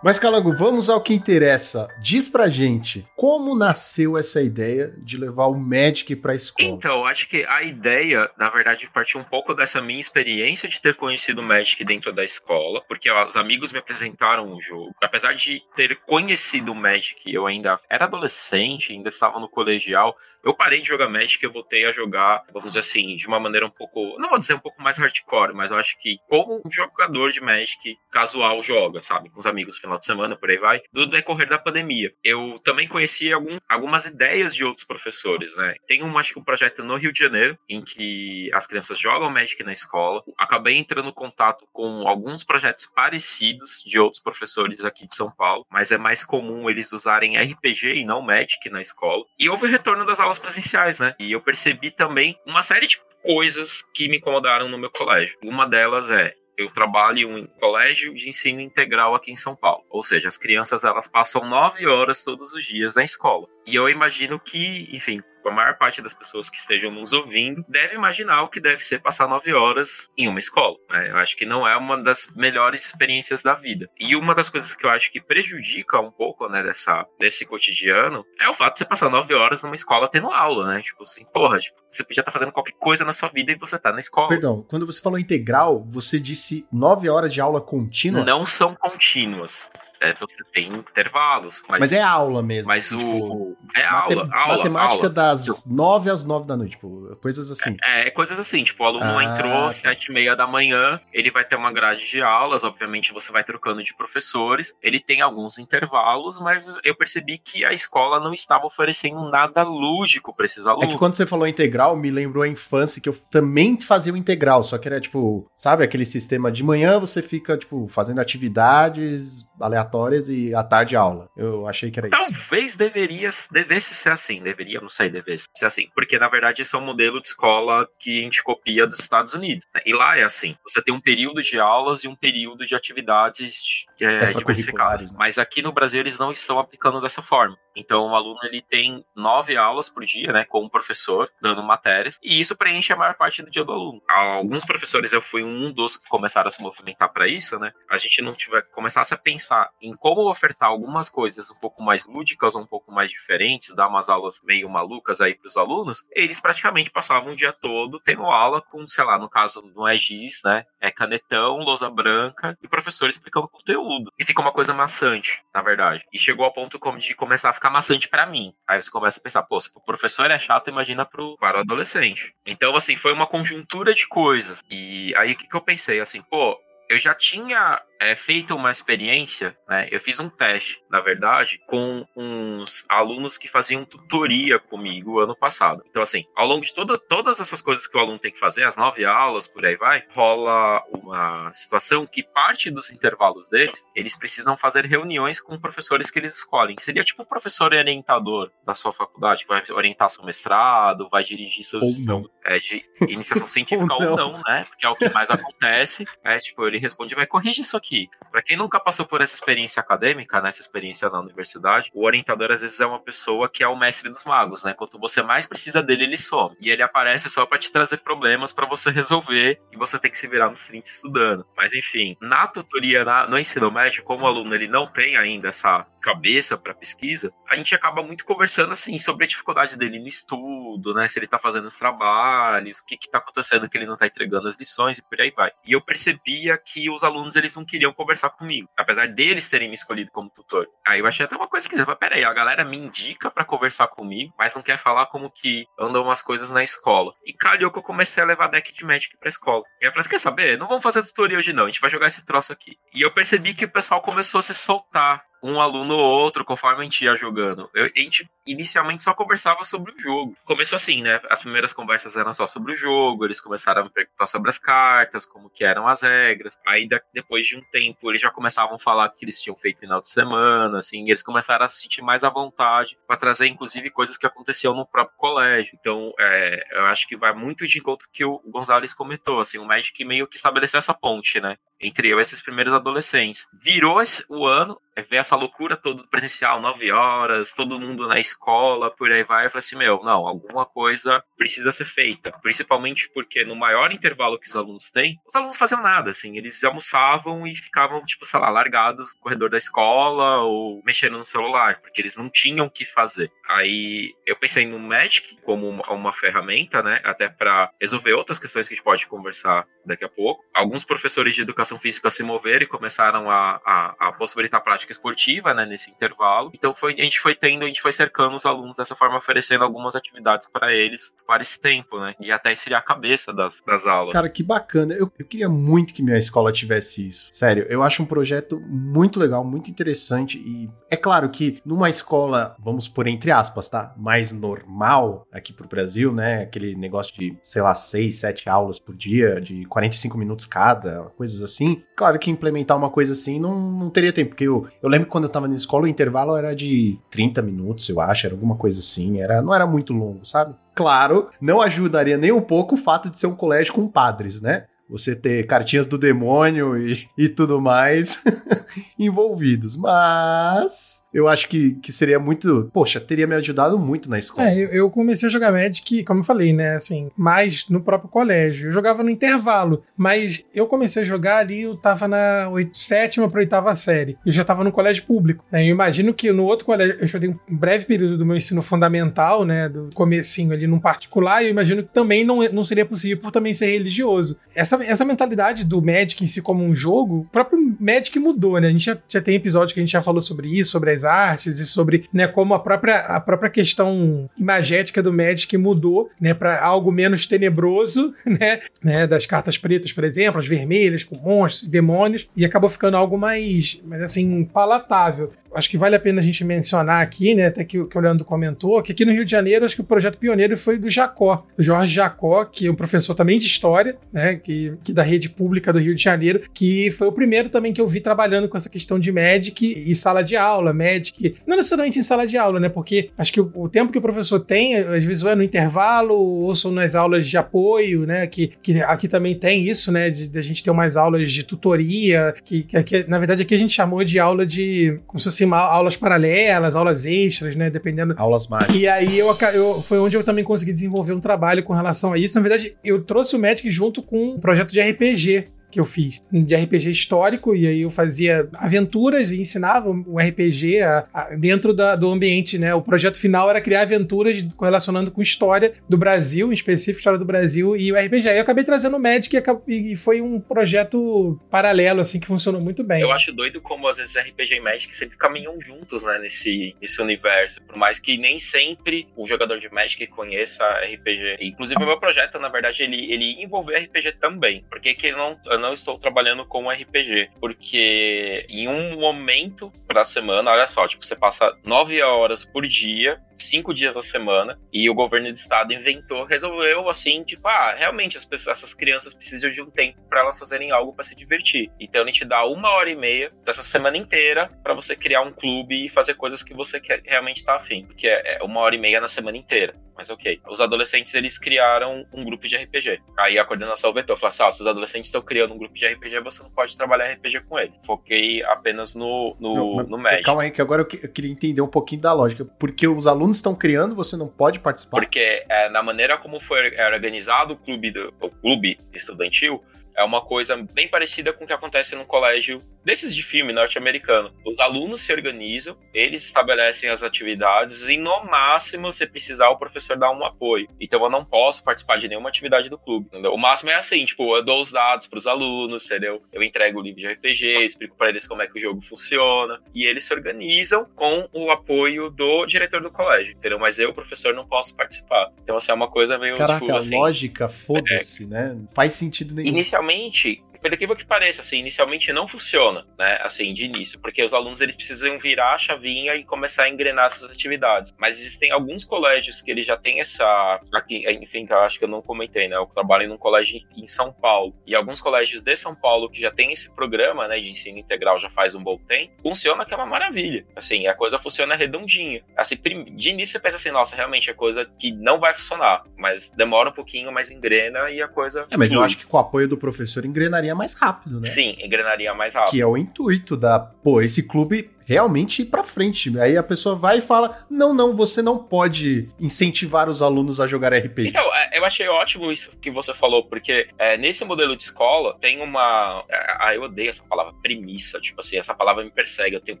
Mas, Calango, vamos ao que interessa. Diz pra gente como nasceu essa ideia de levar o Magic pra escola. Então, acho que a ideia, na verdade, partiu um pouco dessa minha experiência de ter conhecido o Magic dentro da escola, porque os amigos me apresentaram o jogo. Apesar de ter conhecido o Magic, eu ainda era adolescente, ainda estava no colegial. Eu parei de jogar Magic e voltei a jogar, vamos dizer assim, de uma maneira um pouco, não vou dizer um pouco mais hardcore, mas eu acho que como um jogador de Magic casual joga, sabe, com os amigos no final de semana, por aí vai, do decorrer da pandemia. Eu também conheci algum, algumas ideias de outros professores, né? Tem um, acho que um projeto no Rio de Janeiro, em que as crianças jogam Magic na escola. Acabei entrando em contato com alguns projetos parecidos de outros professores aqui de São Paulo, mas é mais comum eles usarem RPG e não Magic na escola. E houve o retorno das presenciais, né? E eu percebi também uma série de coisas que me incomodaram no meu colégio. Uma delas é eu trabalho em um colégio de ensino integral aqui em São Paulo. Ou seja, as crianças elas passam nove horas todos os dias na escola. E eu imagino que, enfim, a maior parte das pessoas que estejam nos ouvindo deve imaginar o que deve ser passar nove horas em uma escola. Né? Eu acho que não é uma das melhores experiências da vida. E uma das coisas que eu acho que prejudica um pouco, né, dessa, desse cotidiano é o fato de você passar nove horas numa escola tendo aula, né? Tipo assim, porra, tipo, você podia estar fazendo qualquer coisa na sua vida e você tá na escola. Perdão, quando você falou integral, você disse nove horas de aula contínua? Não são contínuas. É, você tem intervalos. Mas, Mas é aula mesmo. Mas tipo, o. É mate- aula, aula. matemática aula. das nove às nove da noite, tipo, coisas assim. É, é coisas assim, tipo, o aluno Ah, entrou tá. às sete e meia da manhã, ele vai ter uma grade de aulas, obviamente você vai trocando de professores, ele tem alguns intervalos, mas eu percebi que a escola não estava oferecendo nada lúdico para esses É alunos. que quando você falou integral, me lembrou a infância que eu também fazia o integral, só que era tipo, sabe, aquele sistema de manhã você fica, tipo, fazendo atividades aleatórias e à tarde aula. Eu achei que era isso. Talvez deveria, devesse ser assim, deveria, não sei, devesse ser assim, porque na verdade esse é um modelo de escola que a gente copia dos Estados Unidos. né? E lá é assim, você tem um período de aulas e um período de atividades é, diversificadas. né? Mas aqui no Brasil eles não estão aplicando dessa forma. Então o aluno ele tem nove aulas por dia, né, com um professor dando matérias, e isso preenche a maior parte do dia do aluno. Alguns professores eu fui um dos que começaram a se movimentar para isso, né? A gente não tiver começasse a pensar em como ofertar algumas coisas um pouco mais lúdicas, um pouco mais diferentes, dar umas aulas meio malucas aí para os alunos, eles praticamente passavam o dia todo tendo aula com, sei lá, no caso não é giz, né? É canetão, lousa branca e o professor explicando conteúdo. E fica uma coisa maçante, na verdade. E chegou ao ponto de começar a ficar maçante para mim. Aí você começa a pensar, pô, se o professor é chato, imagina pro, para o adolescente. Então, assim, foi uma conjuntura de coisas. E aí o que, que eu pensei? Assim, pô, eu já tinha é, feito uma experiência, né? Eu fiz um teste, na verdade, com uns alunos que faziam tutoria comigo ano passado. Então, assim, ao longo de toda, todas essas coisas que o aluno tem que fazer, as nove aulas, por aí vai, rola uma situação que parte dos intervalos deles, eles precisam fazer reuniões com professores que eles escolhem. Seria tipo o professor orientador da sua faculdade, que vai orientar seu mestrado, vai dirigir seus Ou não. estudos, é, de iniciação científica Ou ou não. não, né? Porque é o que mais acontece. É, tipo, ele responde, vai corrigir isso aqui. Pra quem nunca passou por essa experiência acadêmica, né, essa experiência na universidade, o orientador às vezes é uma pessoa que é o mestre dos magos, né? Quanto você mais precisa dele, ele some. E ele aparece só pra te trazer problemas pra você resolver e você tem que se virar nos 30 estudando. Mas enfim, na tutoria, na- no ensino médio, como o aluno ele não tem ainda essa cabeça pra pesquisa, a gente acaba muito conversando assim sobre a dificuldade dele no estudo, né? Se ele tá fazendo os trabalhos, o que que tá acontecendo que ele não tá entregando as lições e por aí vai. E eu percebia que os alunos eles não queriam conversar comigo, apesar deles terem me escolhido como tutor. Aí eu achei até uma coisa que, peraí, a galera me indica pra conversar comigo, mas não quer falar como que andam umas coisas na escola. E calhou que eu comecei a levar deck de Magic pra escola. E eu falei, assim, quer saber? Não vamos fazer tutoria hoje não, a gente vai jogar esse troço aqui. E eu percebi que o pessoal começou a se soltar um aluno ou outro conforme a gente ia jogando. Eu- a gente inicialmente só conversava sobre o jogo. Começou assim, né? As primeiras conversas eram só sobre o jogo, eles começaram a me perguntar sobre as cartas, como que eram as regras. Aí depois de um tempo, eles já começavam a falar que eles tinham feito final de semana, assim, eles começaram a se sentir mais à vontade para trazer inclusive coisas que aconteciam no próprio colégio. Então, é, eu acho que vai muito de encontro que o Gonzalez comentou, assim, o Magic meio que estabeleceu essa ponte, né? Entre eu e esses primeiros adolescentes. Virou o ano, é ver essa loucura toda do presencial, nove horas, todo mundo na escola, por aí vai. Eu falei assim, meu, não, alguma coisa precisa ser feita. Principalmente porque no maior intervalo que os alunos têm, os alunos faziam nada, assim. Eles almoçavam e ficavam, tipo, sei lá, largados no corredor da escola ou mexendo no celular, porque eles não tinham o que fazer. Aí eu pensei no Magic como uma, uma ferramenta, né? Até para resolver outras questões que a gente pode conversar daqui a pouco. Alguns professores de educação física se moveram e começaram a, a, a possibilitar prática esportiva, né? Nesse intervalo. Então foi, a gente foi tendo, a gente foi cercando os alunos dessa forma, oferecendo algumas atividades para eles para esse tempo, né? E até esfriar a cabeça das, das aulas. Cara, que bacana. Eu, eu queria muito que minha escola tivesse isso. Sério, eu acho um projeto muito legal, muito interessante. E é claro que numa escola, vamos por entre aspas, tá? Mais normal aqui pro Brasil, né? Aquele negócio de, sei lá, seis, sete aulas por dia, de 45 minutos cada, coisas assim. Claro que implementar uma coisa assim não, não teria tempo, porque eu, eu lembro que quando eu tava na escola, o intervalo era de 30 minutos, eu acho, era alguma coisa assim. Era, não era muito longo, sabe? Claro, não ajudaria nem um pouco o fato de ser um colégio com padres, né? Você ter cartinhas do demônio e, e tudo mais envolvidos. Mas eu acho que, que seria muito. Poxa, teria me ajudado muito na escola. É, eu, eu comecei a jogar Magic, como eu falei, né? Assim, mais no próprio colégio. Eu jogava no intervalo, mas eu comecei a jogar ali, eu tava na oito, sétima pra oitava série. Eu já tava no colégio público. Né? Eu imagino que no outro colégio, eu joguei um breve período do meu ensino fundamental, né? Do comecinho ali num particular, e eu imagino que também não, não seria possível por também ser religioso. Essa, essa mentalidade do Magic em si como um jogo, o próprio Magic mudou, né? A gente já, já tem episódio que a gente já falou sobre isso, sobre as artes e sobre né, como a própria, a própria questão imagética do Magic mudou né, para algo menos tenebroso, né, né? Das cartas pretas, por exemplo, as vermelhas com monstros e demônios, e acabou ficando algo mais, mais assim, palatável acho que vale a pena a gente mencionar aqui, né, até que, que o Leandro comentou, que aqui no Rio de Janeiro, acho que o projeto pioneiro foi do Jacó, do Jorge Jacó, que é um professor também de História, né, que, que da rede pública do Rio de Janeiro, que foi o primeiro também que eu vi trabalhando com essa questão de Magic e sala de aula, Magic, não necessariamente em sala de aula, né, porque acho que o, o tempo que o professor tem, às vezes é no intervalo ou são nas aulas de apoio, né, que, que aqui também tem isso, né, de, de a gente ter umas aulas de tutoria, que, que aqui, na verdade aqui a gente chamou de aula de, como se fosse assim, aulas paralelas, aulas extras, né? Dependendo. Aulas mágicas. E aí eu, eu, foi onde eu também consegui desenvolver um trabalho com relação a isso. Na verdade, eu trouxe o Magic junto com um projeto de RPG que eu fiz de RPG histórico, e aí eu fazia aventuras e ensinava o RPG a, a, dentro da, do ambiente, né? O projeto final era criar aventuras correlacionando com história do Brasil, em específico história do Brasil e o RPG. Aí eu acabei trazendo o Magic e, e foi um projeto paralelo, assim, que funcionou muito bem. Eu acho doido como às vezes RPG e Magic sempre caminham juntos, né, nesse, nesse universo, por mais que nem sempre o jogador de Magic conheça RPG. Inclusive o meu projeto, na verdade, ele, ele envolveu RPG também, porque que não eu não estou trabalhando com RPG. Porque em um momento da semana, olha só, tipo, você passa nove horas por dia cinco dias da semana e o governo do estado inventou, resolveu assim, tipo, ah, realmente as pessoas, essas crianças precisam de um tempo para elas fazerem algo para se divertir. Então ele te dá uma hora e meia dessa semana inteira para você criar um clube e fazer coisas que você quer, realmente está afim, porque é, é uma hora e meia na semana inteira. Mas ok. Os adolescentes eles criaram um grupo de RPG. Aí a coordenação vetou, falou assim: ah, se os adolescentes estão criando um grupo de RPG, você não pode trabalhar RPG com eles. Foquei apenas no, no, não, no Magic. Calma aí, que agora eu, eu queria entender um pouquinho da lógica. Porque os alunos estão criando, você não pode participar? Porque é, na maneira como foi organizado o clube, do, o clube estudantil, é uma coisa bem parecida com o que acontece no colégio desses de filme norte-americano. Os alunos se organizam, eles estabelecem as atividades e no máximo, se precisar, o professor dá um apoio. Então eu não posso participar de nenhuma atividade do clube. Entendeu? O máximo é assim, tipo, eu dou os dados para os alunos, entendeu? Eu entrego o livro de RPG, explico para eles como é que o jogo funciona e eles se organizam com o apoio do diretor do colégio, entendeu? Mas eu, professor, não posso participar. Então, assim, é uma coisa meio Caraca, tipo, assim, lógica, foda-se, é, né? Faz sentido nenhum. Inicialmente inicialmente, pelo que que pareça, assim, inicialmente não funciona, né, assim, de início, porque os alunos eles precisam virar a chavinha e começar a engrenar essas atividades. Mas existem alguns colégios que eles já têm essa, aqui, enfim, que eu acho que eu não comentei, né, eu trabalho num colégio em São Paulo, e alguns colégios de São Paulo que já tem esse programa, né, de ensino integral já faz um bom tempo, funciona que é uma maravilha, assim, a coisa funciona redondinha. Assim, de início você pensa assim, nossa, realmente é coisa que não vai funcionar, mas demora um pouquinho, mas engrena e a coisa É, mas flui. eu acho que com o apoio do professor engrenaria mais rápido, né? Sim, engrenaria mais rápido. Que é o intuito da, pô, esse clube realmente ir para frente. Aí a pessoa vai e fala: "Não, não, você não pode incentivar os alunos a jogar RPG". Então, é, eu achei ótimo isso que você falou, porque é, nesse modelo de escola tem uma, é, ah, eu odeio essa palavra premissa, tipo assim, essa palavra me persegue, eu tenho um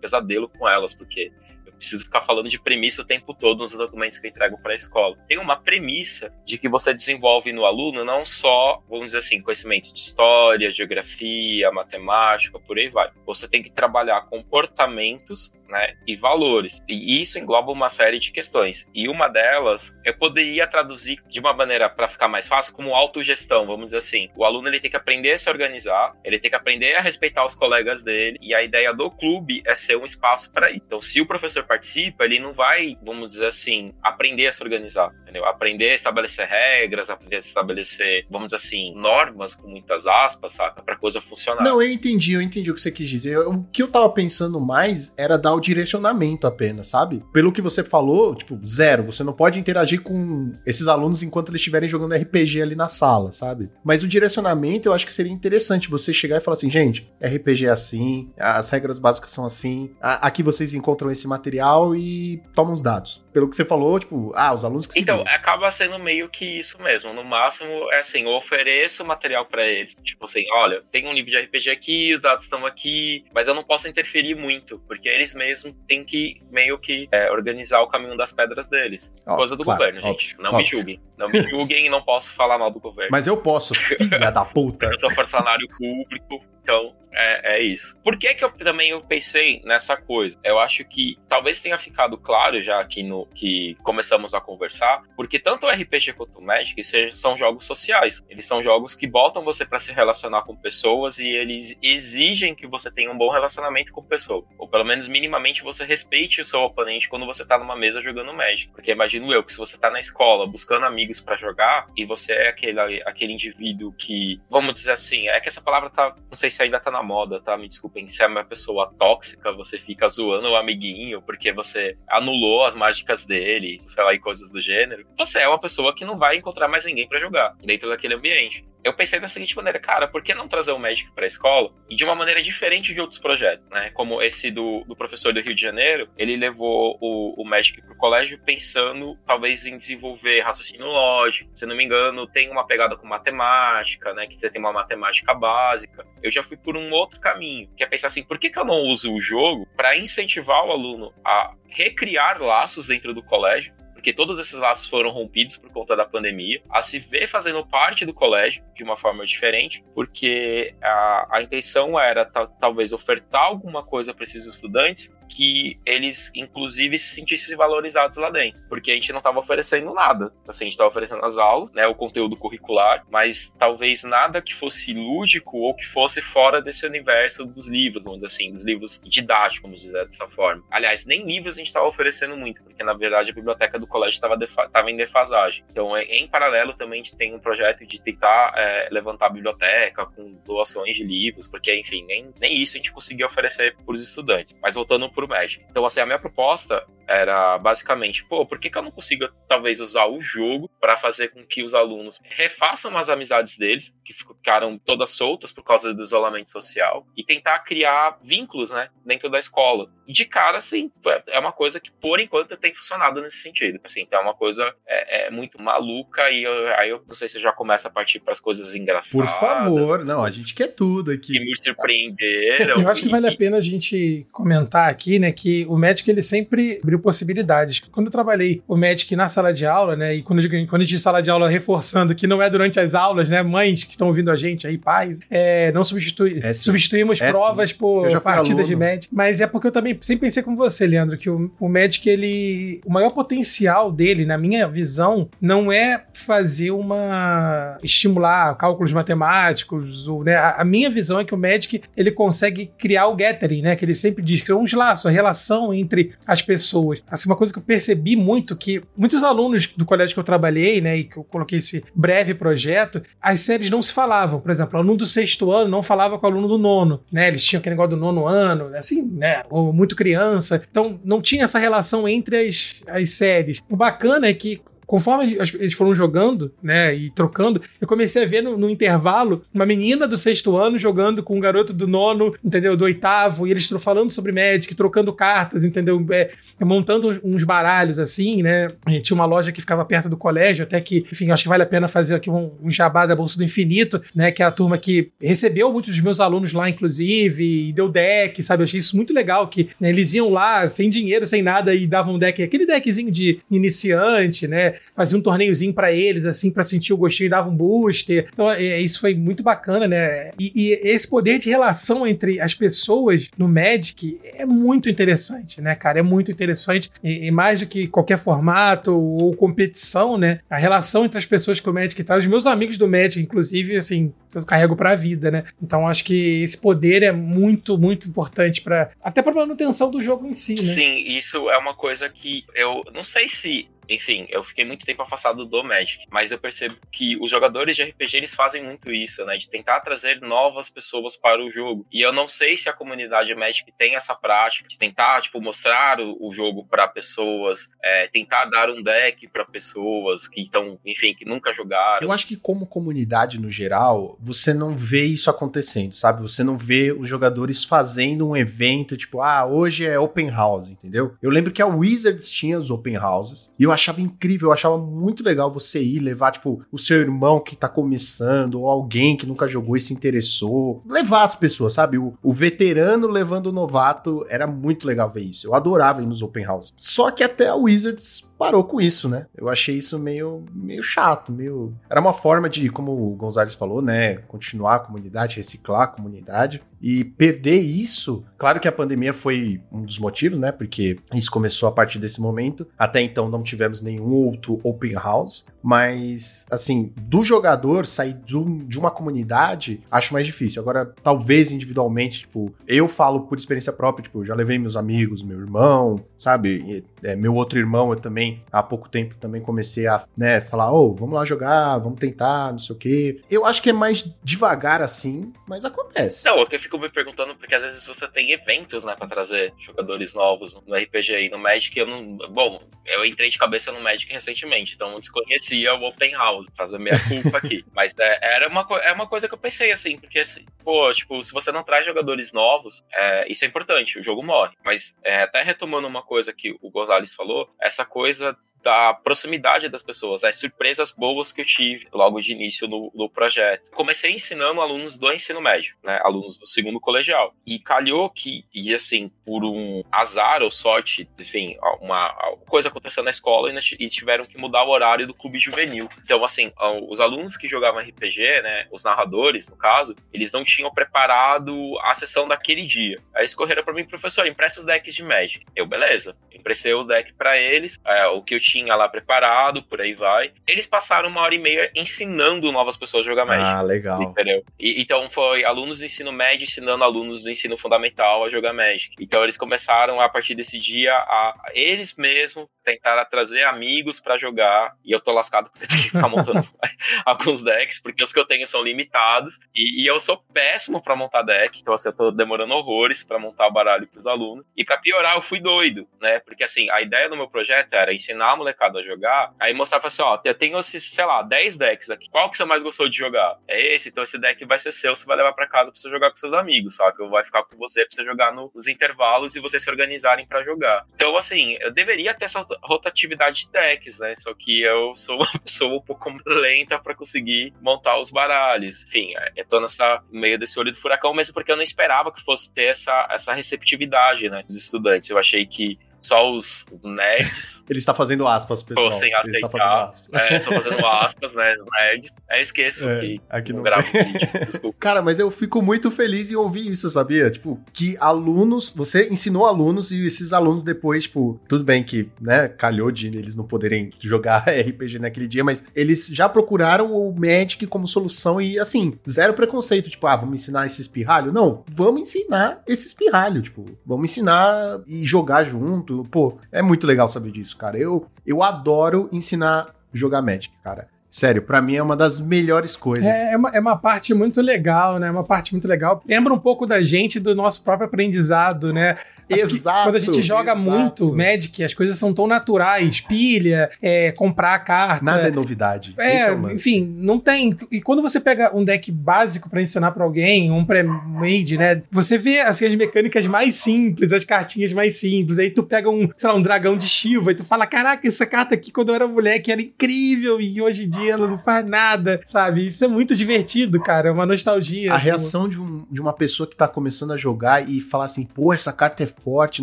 pesadelo com elas, porque preciso ficar falando de premissa o tempo todo nos documentos que eu entrego para a escola. Tem uma premissa de que você desenvolve no aluno não só, vamos dizer assim, conhecimento de história, geografia, matemática, por aí vai. Você tem que trabalhar comportamentos né, e valores. E isso engloba uma série de questões. E uma delas eu poderia traduzir de uma maneira para ficar mais fácil como autogestão, vamos dizer assim. O aluno ele tem que aprender a se organizar, ele tem que aprender a respeitar os colegas dele, e a ideia do clube é ser um espaço para isso. Então, se o professor participa, ele não vai, vamos dizer assim, aprender a se organizar, entendeu? Aprender a estabelecer regras, aprender a estabelecer, vamos dizer assim, normas com muitas aspas, saca? Pra coisa funcionar. Não, eu entendi, eu entendi o que você quis dizer. O que eu tava pensando mais era dar ao direcionamento apenas, sabe? Pelo que você falou, tipo, zero. Você não pode interagir com esses alunos enquanto eles estiverem jogando RPG ali na sala, sabe? Mas o direcionamento eu acho que seria interessante você chegar e falar assim, gente, RPG é assim, as regras básicas são assim, aqui vocês encontram esse material e tomam os dados. Pelo que você falou, tipo, ah, os alunos que Então, acaba sendo meio que isso mesmo. No máximo, é assim, eu ofereço material para eles. Tipo assim, olha, tem um livro de RPG aqui, os dados estão aqui, mas eu não posso interferir muito, porque eles mesmos têm que meio que é, organizar o caminho das pedras deles. Ó, Coisa do claro, governo, gente. Óbvio, não óbvio. me julguem. Não me julguem e não posso falar mal do governo. Mas eu posso, filha da puta. Eu sou funcionário público, então é, é, isso. Por que que eu também eu pensei nessa coisa? Eu acho que talvez tenha ficado claro já aqui no que começamos a conversar, porque tanto o RPG quanto o Magic são jogos sociais. Eles são jogos que botam você para se relacionar com pessoas e eles exigem que você tenha um bom relacionamento com pessoa, ou pelo menos minimamente você respeite o seu oponente quando você tá numa mesa jogando Magic. Porque imagino eu que se você tá na escola buscando amigos para jogar e você é aquele aquele indivíduo que, vamos dizer assim, é que essa palavra tá, não sei se ainda tá na moda, tá? Me desculpem, se é uma pessoa tóxica, você fica zoando o amiguinho porque você anulou as mágicas dele, sei lá, e coisas do gênero. Você é uma pessoa que não vai encontrar mais ninguém para jogar dentro daquele ambiente eu pensei da seguinte maneira, cara, por que não trazer o Magic para a escola e de uma maneira diferente de outros projetos, né? Como esse do, do professor do Rio de Janeiro, ele levou o, o Magic pro colégio pensando talvez em desenvolver raciocínio lógico. Se não me engano, tem uma pegada com matemática, né? Que você tem uma matemática básica. Eu já fui por um outro caminho, que é pensar assim, por que, que eu não uso o jogo para incentivar o aluno a recriar laços dentro do colégio porque todos esses laços foram rompidos por conta da pandemia, a se ver fazendo parte do colégio de uma forma diferente, porque a, a intenção era talvez ofertar alguma coisa para esses estudantes que eles, inclusive, se sentissem valorizados lá dentro. Porque a gente não estava oferecendo nada. Assim, a gente estava oferecendo as aulas, né, o conteúdo curricular, mas talvez nada que fosse lúdico ou que fosse fora desse universo dos livros, vamos dizer assim, dos livros didáticos, vamos dizer dessa forma. Aliás, nem livros a gente estava oferecendo muito, porque na verdade a biblioteca do colégio estava em defasagem. Então, é, em paralelo, também a gente tem um projeto de tentar é, levantar a biblioteca com doações de livros, porque, enfim, nem, nem isso a gente conseguia oferecer para os estudantes. Mas voltando pro Magic. Então, assim, a minha proposta era basicamente, pô, por que, que eu não consigo talvez usar o jogo para fazer com que os alunos refaçam as amizades deles, que ficaram todas soltas por causa do isolamento social, e tentar criar vínculos, né, dentro da escola. De cara, assim, é uma coisa que por enquanto tem funcionado nesse sentido. Assim, então é uma coisa é, é muito maluca e eu, aí eu não sei se já começa a partir para as coisas engraçadas. Por favor, não, a gente quer tudo aqui. Que me surpreenderam. eu acho que vale a pena a gente comentar aqui, né, que o médico ele sempre abriu possibilidades. Quando eu trabalhei o médico na sala de aula, né, e quando, eu, quando a gente sala de aula reforçando que não é durante as aulas, né, mães que estão ouvindo a gente aí, pais, é, não substitui, é substituímos é provas sim. por partidas de médico, mas é porque eu também sempre pensei como você, Leandro, que o, o médico, ele, o maior potencial dele, na minha visão, não é fazer uma, estimular cálculos matemáticos, ou, né, a, minha visão é que o médico, ele consegue criar o gathering, né, que ele sempre diz, que é uns laços, a relação entre as pessoas. Assim, uma coisa que eu percebi muito, que muitos alunos do colégio que eu trabalhei, né, e que eu coloquei esse breve projeto, as séries não se falavam. Por exemplo, o aluno do sexto ano não falava com o aluno do nono, né, eles tinham aquele negócio do nono ano, assim, né, ou muito criança. Então, não tinha essa relação entre as, as séries. O bacana é que conforme eles foram jogando, né, e trocando, eu comecei a ver no, no, intervalo uma menina do sexto ano jogando com um garoto do nono, entendeu, do oitavo, e eles falando sobre Magic, trocando cartas, entendeu, é, montando uns baralhos assim, né, e tinha uma loja que ficava perto do colégio, até que, enfim, acho que vale a pena fazer aqui um, um jabá da Bolsa do Infinito, né, que é a turma que recebeu muitos dos meus alunos lá, inclusive, e deu deck, sabe, eu achei isso muito legal, que né, eles iam lá sem dinheiro, sem nada, e davam um deck, aquele deckzinho de iniciante, né, fazia um torneiozinho para eles, assim, para sentir o gostinho e dava um booster. Então, é, isso foi muito bacana, né? E, e, esse poder de relação entre as pessoas no Magic é muito interessante, né, cara? É muito interessante. E, e mais do que qualquer formato ou competição, né? A relação entre as pessoas que o Magic traz, os meus amigos do Magic, inclusive, assim, eu carrego para a vida, né? Então acho que esse poder é muito, muito importante para até para manutenção do jogo em si, né? Sim, isso é uma coisa que eu não sei se enfim, eu fiquei muito tempo afastado do Magic, mas eu percebo que os jogadores de RPG eles fazem muito isso, né, de tentar trazer novas pessoas para o jogo. E eu não sei se a comunidade Magic tem essa prática de tentar, tipo, mostrar o, o jogo para pessoas, é, tentar dar um deck para pessoas que estão, enfim, que nunca jogaram. Eu acho que como comunidade no geral, você não vê isso acontecendo, sabe? Você não vê os jogadores fazendo um evento tipo, ah, hoje é open house, entendeu? Eu lembro que a Wizards tinha os open houses e eu achava incrível, eu achava muito legal você ir levar, tipo, o seu irmão que tá começando ou alguém que nunca jogou e se interessou, levar as pessoas, sabe? O, o veterano levando o novato, era muito legal ver isso. Eu adorava ir nos open houses. Só que até a Wizards parou com isso, né? Eu achei isso meio, meio chato, meio. Era uma forma de, como o Gonzalez falou, né? Continuar a comunidade, reciclar a comunidade. E perder isso, claro que a pandemia foi um dos motivos, né? Porque isso começou a partir desse momento. Até então não tivemos nenhum outro open house, mas assim, do jogador sair do, de uma comunidade, acho mais difícil. Agora, talvez individualmente, tipo, eu falo por experiência própria, tipo, já levei meus amigos, meu irmão, sabe? é, meu outro irmão, eu também, há pouco tempo, também comecei a, né, falar, ô, oh, vamos lá jogar, vamos tentar, não sei o quê. Eu acho que é mais devagar assim, mas acontece. Não, eu fico me perguntando, porque às vezes você tem eventos, né, pra trazer jogadores novos no RPG e no Magic, eu não... Bom, eu entrei de cabeça no Magic recentemente, então eu desconhecia o Open House, fazer minha culpa aqui. Mas é, era uma, é uma coisa que eu pensei, assim, porque, assim, pô, tipo, se você não traz jogadores novos, é, isso é importante, o jogo morre. Mas é, até retomando uma coisa que o Gonzalez falou, essa coisa coisa da proximidade das pessoas, as surpresas boas que eu tive logo de início no, projeto. Comecei ensinando alunos do ensino médio, né, alunos do segundo colegial. E calhou que, e assim, por um azar ou sorte, enfim, uma, coisa aconteceu na escola e tiveram que mudar o horário do clube juvenil. Então, assim, os alunos que jogavam RPG, né, os narradores, no caso, eles não tinham preparado a sessão daquele dia. Aí eles correram para mim, professor, empresta os decks de Magic. Eu, beleza. Emprestei o deck para eles, é, o que eu tinha lá preparado, por aí vai. Eles passaram uma hora e meia ensinando novas pessoas a jogar Magic. Ah, legal. Entendeu? E, então foi alunos do ensino médio ensinando alunos do ensino fundamental a jogar Magic. Então eles começaram a partir desse dia a eles mesmos tentar trazer amigos para jogar. E eu tô lascado porque eu tenho que ficar montando alguns decks, porque os que eu tenho são limitados. E, e eu sou péssimo para montar deck. Então assim, eu tô demorando horrores para montar o baralho pros alunos. E para piorar, eu fui doido, né? Porque assim, a ideia do meu projeto era ensinar molecada a jogar, aí mostrar assim, ó, eu tenho esses, sei lá, 10 decks aqui. Qual que você mais gostou de jogar? É esse, então esse deck vai ser seu, você vai levar para casa pra você jogar com seus amigos, sabe? Eu vai ficar com você pra você jogar nos intervalos e vocês se organizarem para jogar. Então, assim, eu deveria ter essa rotatividade de decks, né? Só que eu sou uma pessoa um pouco lenta para conseguir montar os baralhos. Enfim, eu tô nessa meio desse olho do furacão, mesmo porque eu não esperava que fosse ter essa, essa receptividade, né, dos estudantes. Eu achei que só os nerds. Ele está fazendo aspas, pessoal. Fossem aceitar. Ele está fazendo aspas. É, estou fazendo aspas, né? Os nerds. É, esqueço é, que aqui não, não gravo vídeo. Desculpa. Cara, mas eu fico muito feliz em ouvir isso, sabia? Tipo, que alunos, você ensinou alunos e esses alunos depois, tipo, tudo bem que, né, calhou de eles não poderem jogar RPG naquele dia, mas eles já procuraram o Magic como solução e, assim, zero preconceito. Tipo, ah, vamos ensinar esse espirralho? Não, vamos ensinar esse espirralho. Tipo, vamos ensinar e jogar junto Pô, é muito legal saber disso, cara. Eu, eu adoro ensinar jogar Magic, cara. Sério, para mim é uma das melhores coisas. É, é, uma, é uma parte muito legal, né? Uma parte muito legal. Lembra um pouco da gente, do nosso próprio aprendizado, né? Acho exato. Quando a gente joga exato. muito Magic, as coisas são tão naturais. Pilha, é, comprar a carta. Nada é novidade. É, é enfim, não tem. E quando você pega um deck básico para ensinar para alguém, um pré-made, né? Você vê assim, as mecânicas mais simples, as cartinhas mais simples. Aí tu pega um, sei lá, um dragão de Shiva e tu fala: caraca, essa carta aqui quando eu era moleque era incrível e hoje em dia ela não faz nada, sabe? Isso é muito divertido, cara. É uma nostalgia. A tipo... reação de, um, de uma pessoa que tá começando a jogar e falar assim: pô, essa carta é forte,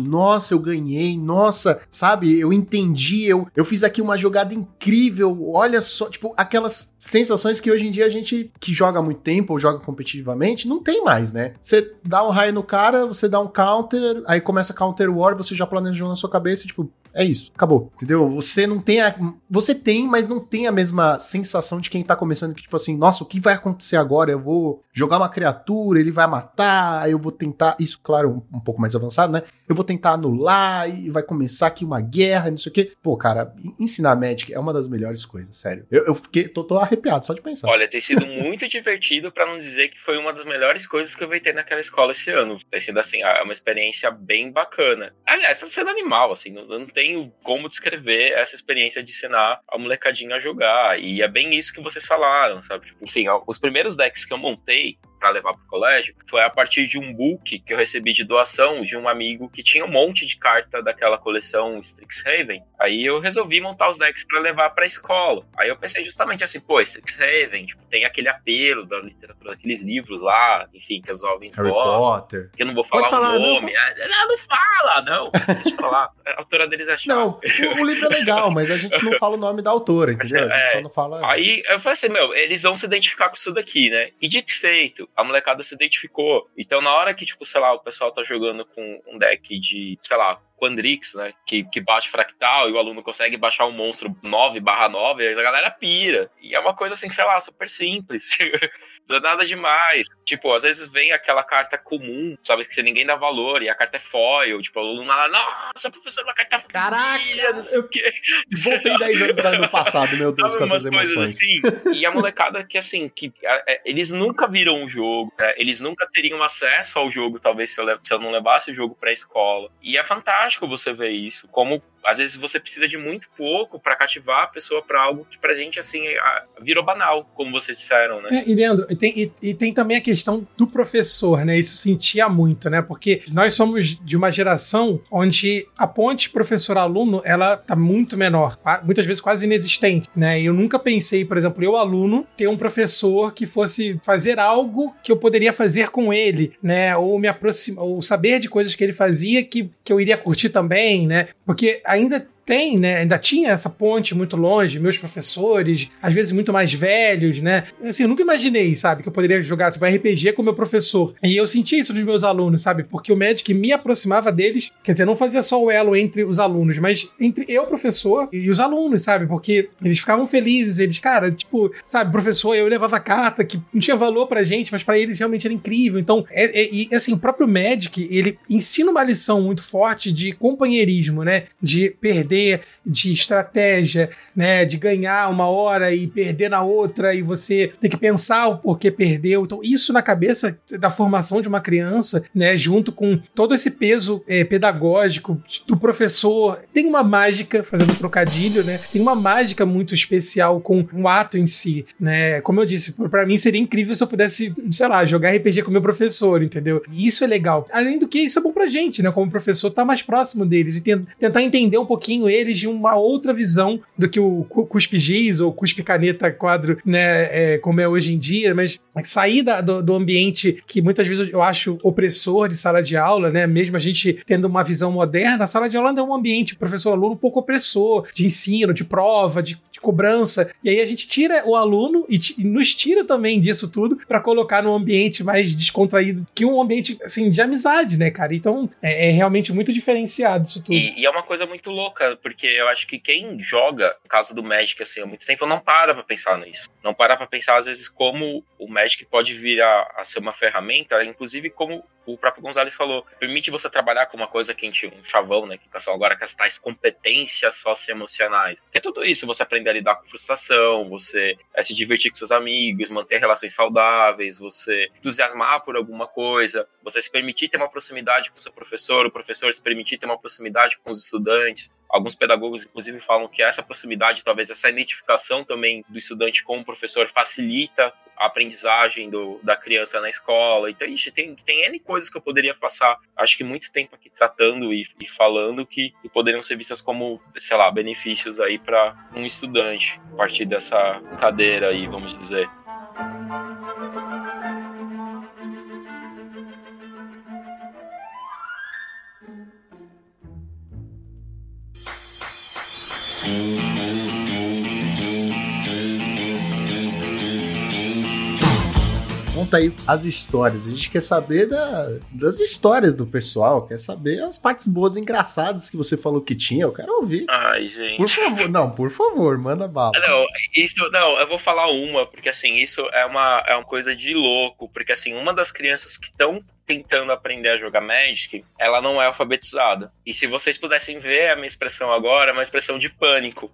nossa, eu ganhei, nossa, sabe, eu entendi, eu, eu fiz aqui uma jogada incrível, olha só, tipo, aquelas sensações que hoje em dia a gente que joga há muito tempo ou joga competitivamente não tem mais, né? Você dá um raio no cara, você dá um counter, aí começa a counter war, você já planejou na sua cabeça, tipo, é isso, acabou. Entendeu? Você não tem a. Você tem, mas não tem a mesma sensação de quem tá começando que, tipo assim, nossa, o que vai acontecer agora? Eu vou jogar uma criatura, ele vai matar, eu vou tentar. Isso, claro, um, um pouco mais avançado, né? Eu vou tentar anular e vai começar aqui uma guerra, não sei o quê. Pô, cara, ensinar Magic é uma das melhores coisas, sério. Eu, eu fiquei, tô, tô arrepiado só de pensar. Olha, tem sido muito divertido, para não dizer que foi uma das melhores coisas que eu vi ter naquela escola esse ano. Tem sido, assim, uma experiência bem bacana. Aliás, tá sendo animal, assim, não, não tenho como descrever essa experiência de ensinar a molecadinha a jogar. E é bem isso que vocês falaram, sabe? Tipo, enfim, os primeiros decks que eu montei para levar pro colégio foi a partir de um book que eu recebi de doação de um amigo que tinha um monte de carta daquela coleção Strixhaven. Aí eu resolvi montar os decks para levar para escola. Aí eu pensei justamente assim, pô, Strixhaven, tipo, tem aquele apelo da literatura daqueles livros lá, enfim, que os jovens Harry gostam. Potter. Que eu não vou falar, falar o nome. Não, ah, não, não fala, não. Deixa eu falar. A autora deles é chata. Não, o, o livro é legal, mas a gente não fala o nome da autora, entendeu? A gente É. só não fala. Aí eu falei assim, meu, eles vão se identificar com isso daqui, né? E dito e feito, a molecada se identificou. Então, na hora que, tipo, sei lá, o pessoal tá jogando com um deck de, sei lá, Quandrix, né? Que, que baixa fractal e o aluno consegue baixar um monstro 9 barra 9, aí a galera pira. E é uma coisa assim, sei lá, super simples. Não é nada demais. Tipo, às vezes vem aquela carta comum, sabe? Que ninguém dá valor, e a carta é foil. Tipo, o aluno fala, nossa, professor, uma carta Caraca, não sei o quê. Voltei 10 anos lá no passado, meu Deus, Sabe com essas coisas emoções. assim? E a molecada que, assim, que é, eles nunca viram o jogo, né? eles nunca teriam acesso ao jogo, talvez, se eu, se eu não levasse o jogo pra escola. E é fantástico você ver isso, como às vezes você precisa de muito pouco pra cativar a pessoa pra algo que pra gente, assim, a- virou banal, como vocês disseram, né? É, e Leandro, e tem, e, e tem também a questão do professor, né? Isso sentia muito, né? Porque nós somos de uma geração onde a ponte professor-aluno, ela tá muito menor, muitas vezes quase inexistente, né? Eu nunca pensei, por exemplo, eu aluno, ter um professor que fosse fazer algo que eu poderia fazer com ele, né? Ou me aproximar, ou saber de coisas que ele fazia que, que eu iria curtir também, né? Porque ainda tem, né? Ainda tinha essa ponte muito longe, meus professores, às vezes muito mais velhos, né? Assim, eu nunca imaginei, sabe, que eu poderia jogar tipo RPG com meu professor. E eu senti isso dos meus alunos, sabe? Porque o Magic me aproximava deles, quer dizer, não fazia só o elo entre os alunos, mas entre eu, professor, e os alunos, sabe? Porque eles ficavam felizes, eles, cara, tipo, sabe, professor, eu levava carta que não tinha valor pra gente, mas pra eles realmente era incrível. Então, é, é- e assim, o próprio Magic, ele ensina uma lição muito forte de companheirismo, né? De perder, de estratégia, né? De ganhar uma hora e perder na outra, e você tem que pensar o porquê perdeu. Então, isso na cabeça da formação de uma criança, né? Junto com todo esse peso é, pedagógico do professor. Tem uma mágica, fazendo trocadilho, né? Tem uma mágica muito especial com o ato em si, né? Como eu disse, pra mim seria incrível se eu pudesse, sei lá, jogar RPG com meu professor, entendeu? E isso é legal. Além do que, isso é bom pra gente, né? Como professor, tá mais próximo deles e ten- tentar entender um pouquinho eles de uma outra visão do que o cu- cuspe giz ou cuspe caneta quadro, né? é, como é hoje em dia, mas sair da- do, do ambiente que muitas vezes eu acho opressor de sala de aula, né? Mesmo a gente tendo uma visão moderna, a sala de aula ainda é um ambiente professor-aluno um pouco opressor, de ensino, de prova, de, de cobrança. E aí a gente tira o aluno e, e nos tira também disso tudo para colocar num ambiente mais descontraído, que um ambiente assim de amizade, né, cara? Então é, é realmente muito diferenciado isso tudo. E, e é uma coisa muito louca, porque eu acho que quem joga, no caso do Magic, assim, há muito tempo, não para pra pensar nisso. Não para pra pensar, às vezes, como o Magic pode vir a, a ser uma ferramenta, inclusive como o próprio Gonzalez falou, permite você trabalhar com uma coisa que a gente, um chavão, né, que o pessoal agora quer as tais competências socioemocionais. É tudo isso, você aprender a lidar com frustração, você é, se divertir com seus amigos, manter relações saudáveis, você entusiasmar por alguma coisa, você se permitir ter uma proximidade com o seu professor, o professor se permitir ter uma proximidade com os estudantes. Alguns pedagogos, inclusive, falam que essa proximidade, talvez essa identificação também do estudante com o professor facilita a aprendizagem do, da criança na escola. Então, ixi, tem, tem N coisas que eu poderia passar, acho que muito tempo aqui tratando e, e falando que, que poderiam ser vistas como, sei lá, benefícios aí para um estudante a partir dessa cadeira aí, vamos dizer. Música Conta aí as histórias. A gente quer saber da- das histórias do pessoal, quer saber as partes boas e engraçadas que você falou que tinha. Eu quero ouvir. Ai, gente. Por favor, não, por favor, manda bala. Não, isso, não, eu vou falar uma, porque assim, isso é uma, é uma coisa de louco, porque assim, uma das crianças que estão tentando aprender a jogar Magic, ela não é alfabetizada. E se vocês pudessem ver a minha expressão agora, é uma expressão de pânico.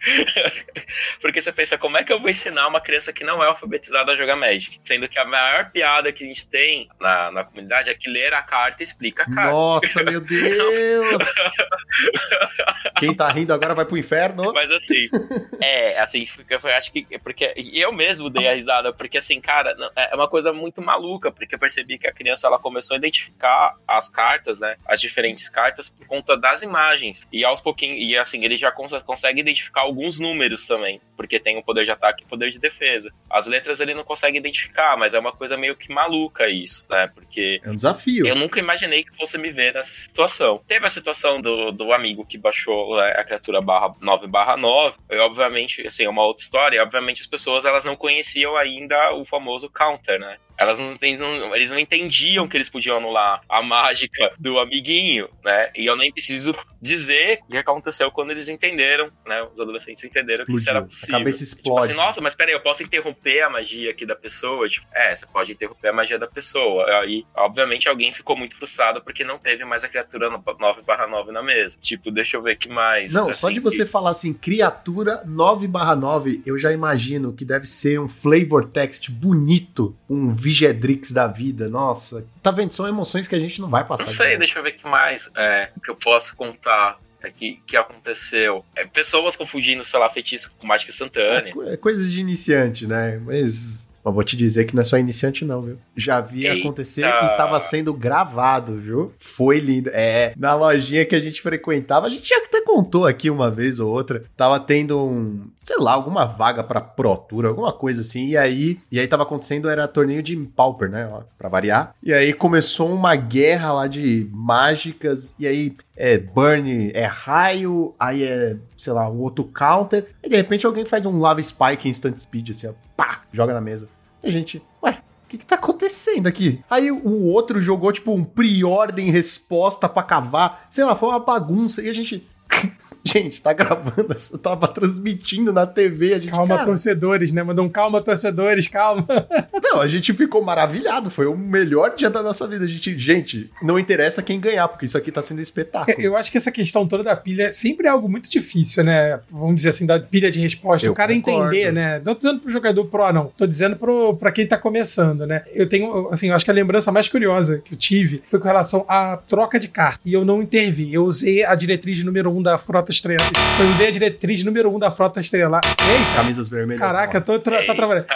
Porque você pensa, como é que eu vou ensinar uma criança que não é alfabetizada a jogar Magic? Sendo que a maior piada que a gente tem na, na comunidade é que ler a carta explica a carta. Nossa, meu Deus! Quem tá rindo agora vai pro inferno. Mas assim, é, assim, eu acho que. Porque eu mesmo dei a risada, porque assim, cara, é uma coisa muito maluca, porque eu percebi que a criança ela começou a identificar as cartas, né? As diferentes cartas por conta das imagens. E aos pouquinhos, e assim, ele já cons- consegue identificar alguns números também, porque tem o poder de ataque e o poder de defesa. As letras ele não consegue identificar, mas é uma coisa meio que maluca isso, né? Porque É um desafio. eu nunca imaginei que fosse me ver nessa situação. Teve a situação do, do amigo que baixou né, a criatura barra 9 barra 9. E, obviamente, assim, é uma outra história. E, obviamente, as pessoas elas não conheciam ainda o famoso counter, né? Elas não, não- eles não entendiam que eles podiam anular a mágica do amiguinho, né? E eu nem preciso dizer o que aconteceu quando eles entenderam, né? Os adolescentes entenderam que isso era Explodiu. A possível. cabeça Tipo explode. assim, nossa, mas peraí, eu posso interromper a magia aqui da pessoa? Tipo, é, você pode interromper a magia da pessoa. Aí, obviamente, alguém ficou muito frustrado porque não teve mais a criatura 9 9 na mesa. Tipo, deixa eu ver que mais. Não, Assim, só de você falar assim, criatura 9/9, eu já imagino que deve ser um flavor text bonito, um Vigedrix da vida. Nossa, tá vendo? São emoções que a gente não vai passar. Não sei, deixa eu ver que mais é, que eu posso contar. É, que, que aconteceu. É, pessoas confundindo, sei lá, feitiço com mágica instantânea. É, é coisas de iniciante, né? Mas. Mas vou te dizer que não é só iniciante, não, viu? Já vi Eita. acontecer e tava sendo gravado, viu? Foi lindo. É, na lojinha que a gente frequentava, a gente já até contou aqui uma vez ou outra. Tava tendo um, sei lá, alguma vaga pra Pro Tour, alguma coisa assim. E aí, e aí tava acontecendo, era torneio de Pauper, né? Ó, pra variar. E aí começou uma guerra lá de mágicas. E aí é burn, é raio, aí é, sei lá, o outro counter. E de repente alguém faz um lava spike instant speed, assim, ó, pá, joga na mesa. E a gente, ué, o que, que tá acontecendo aqui? Aí o outro jogou, tipo, um pre-ordem resposta pra cavar. Sei lá, foi uma bagunça. E a gente. gente, tá gravando, eu tava transmitindo na TV. A gente, Calma, cara, torcedores, né? Mandou um calma, torcedores, calma. Não, a gente ficou maravilhado. Foi o melhor dia da nossa vida. A gente, gente, não interessa quem ganhar, porque isso aqui tá sendo espetáculo. Eu acho que essa questão toda da pilha sempre é algo muito difícil, né? Vamos dizer assim, da pilha de resposta. Eu o cara concordo. entender, né? Não tô dizendo pro jogador pro, não. Tô dizendo pro, pra quem tá começando, né? Eu tenho, assim, eu acho que a lembrança mais curiosa que eu tive foi com relação à troca de carta. E eu não intervi. Eu usei a diretriz número 1 um da Frota Estrela. Eu usei a diretriz número 1 um da Frota Estelar. Eita! Camisas vermelhas. Caraca, tô tra tá trabalhando.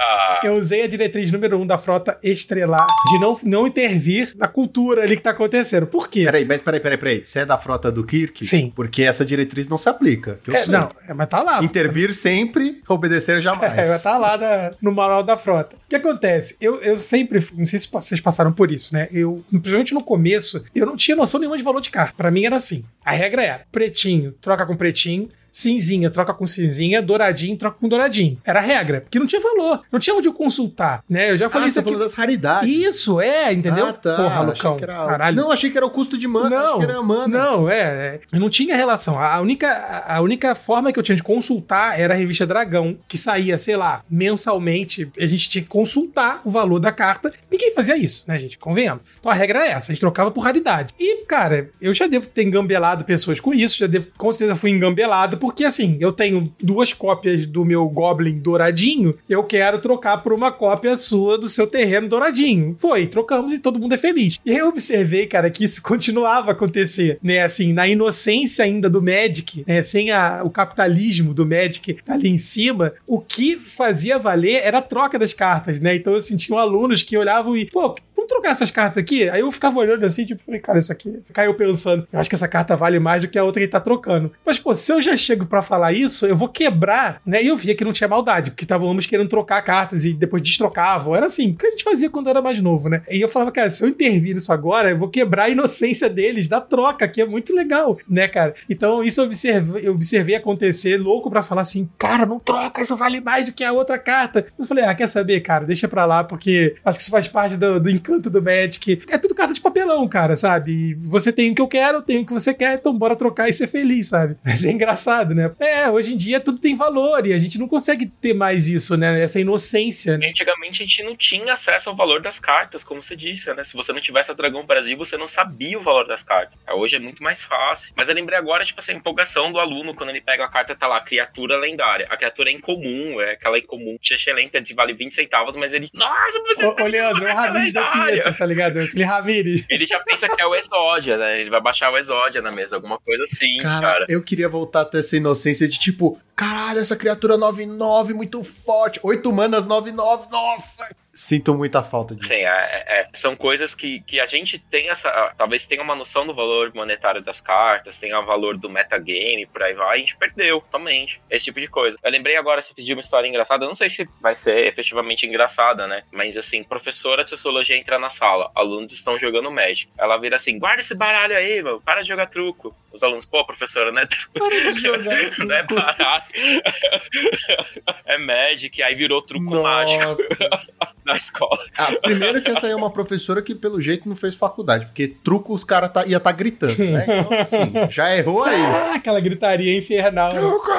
Eu usei a diretriz número 1 um da Frota Estrelar de não, não intervir na cultura ali que tá acontecendo. Por quê? Peraí, mas peraí, peraí, peraí. Você é da frota do Kirk? Sim. Porque essa diretriz não se aplica. Que eu É, sei. não, é, mas tá lá. Intervir sempre, obedecer jamais. É, tá lá da- no manual da frota. O que acontece? Eu, eu sempre, não sei se vocês passaram por isso, né? Eu, principalmente no começo, eu não tinha noção nenhuma de valor de carta. Pra mim era assim. A regra era: pretinho, troca com pretinho. Cinzinha, troca com cinzinha, douradinho, troca com douradinho. Era a regra, porque não tinha valor, não tinha onde eu consultar, né? Eu já falei ah, isso você aqui. falou das raridades. Isso, é, entendeu? Ah, tá. Porra, Achei Lucão, era- caralho. Não, achei que era o custo de mana. Não, Acho que era a mana. Não, é, é. Eu não tinha relação. A única, a única forma que eu tinha de consultar era a revista Dragão, que saía, sei lá, mensalmente. A gente tinha que consultar o valor da carta. Ninguém fazia isso, né, gente? Convenhamos. Então a regra é essa: a gente trocava por raridade. E, cara, eu já devo ter engambelado pessoas com isso, já devo, com certeza fui engambelado, porque assim, eu tenho duas cópias do meu Goblin douradinho, eu quero trocar por uma cópia sua do seu terreno douradinho. Foi, trocamos e todo mundo é feliz. E eu observei, cara, que isso continuava a acontecer, né? Assim, na inocência ainda do Magic, né? Sem a- o capitalismo do Magic ali em cima, o que fazia valer era a troca das cartas, né? Então eu sentia alunos que olhavam e, pô, vamos trocar essas cartas aqui? Aí eu ficava olhando assim, tipo, falei, cara, isso aqui. Caiu pensando, eu acho que essa carta vale mais do que a outra que tá trocando. Mas, pô, se eu já chego pra falar isso, eu vou quebrar, né? E eu via que não tinha maldade, porque estavam ambos querendo trocar cartas e depois destrocavam. Era assim, o que a gente fazia quando era mais novo, né? E eu falava, cara, se eu intervir nisso agora, eu vou quebrar a inocência deles da troca, que é muito legal, né, cara? Então, isso eu observei, eu observei acontecer, louco pra falar assim, cara, não troca, isso vale mais do que a outra carta. Eu falei, ah, quer saber, cara, deixa pra lá, porque acho que isso faz parte do, do encanto do Magic. É tudo carta de papelão, cara, sabe? E você tem o que eu quero, eu tenho o que você quer, então bora trocar e ser feliz, sabe? Mas é engraçado, né? É, hoje em dia tudo tem valor e a gente não consegue ter mais isso, né? Essa inocência, né? Antigamente a gente não tinha acesso ao valor das cartas, como você disse, né? Se você não tivesse a Dragão Brasil, você não sabia o valor das cartas. Hoje é muito mais fácil. Mas eu lembrei agora, tipo, essa empolgação do aluno quando ele pega a carta, tá lá, criatura lendária. A criatura é incomum, é aquela incomum, excelente, de vale 20 centavos, mas ele. Nossa, você Ô, ô Leandro, é o Ramires da Pieta, tá ligado? Aquele Ramires. Ele já pensa que é o Exódia, né? Ele vai baixar o Exódia na mesa, alguma coisa assim, Cara, cara. eu queria voltar a ter essa inocência de tipo, caralho, essa criatura 9-9 muito forte. 8 manas 9-9, nossa! Sinto muita falta disso. Sim, é, é, é. são coisas que, que a gente tem essa. Talvez tenha uma noção do valor monetário das cartas, tenha o valor do metagame, por aí vai, a gente perdeu totalmente. Esse tipo de coisa. Eu lembrei agora, se pedir uma história engraçada, não sei se vai ser efetivamente engraçada, né? Mas assim, professora de sociologia entra na sala, alunos estão jogando Magic. Ela vira assim: guarda esse baralho aí, mano, para de jogar truco. Os alunos, pô, professora, é truco. Para de jogar não é baralho. é Magic, aí virou truco mágico na escola. Ah, primeiro que essa aí é uma professora que, pelo jeito, não fez faculdade, porque truco os caras tá, ia estar tá gritando, né? Então, assim, já errou aí. Ah, aquela gritaria infernal. Truco!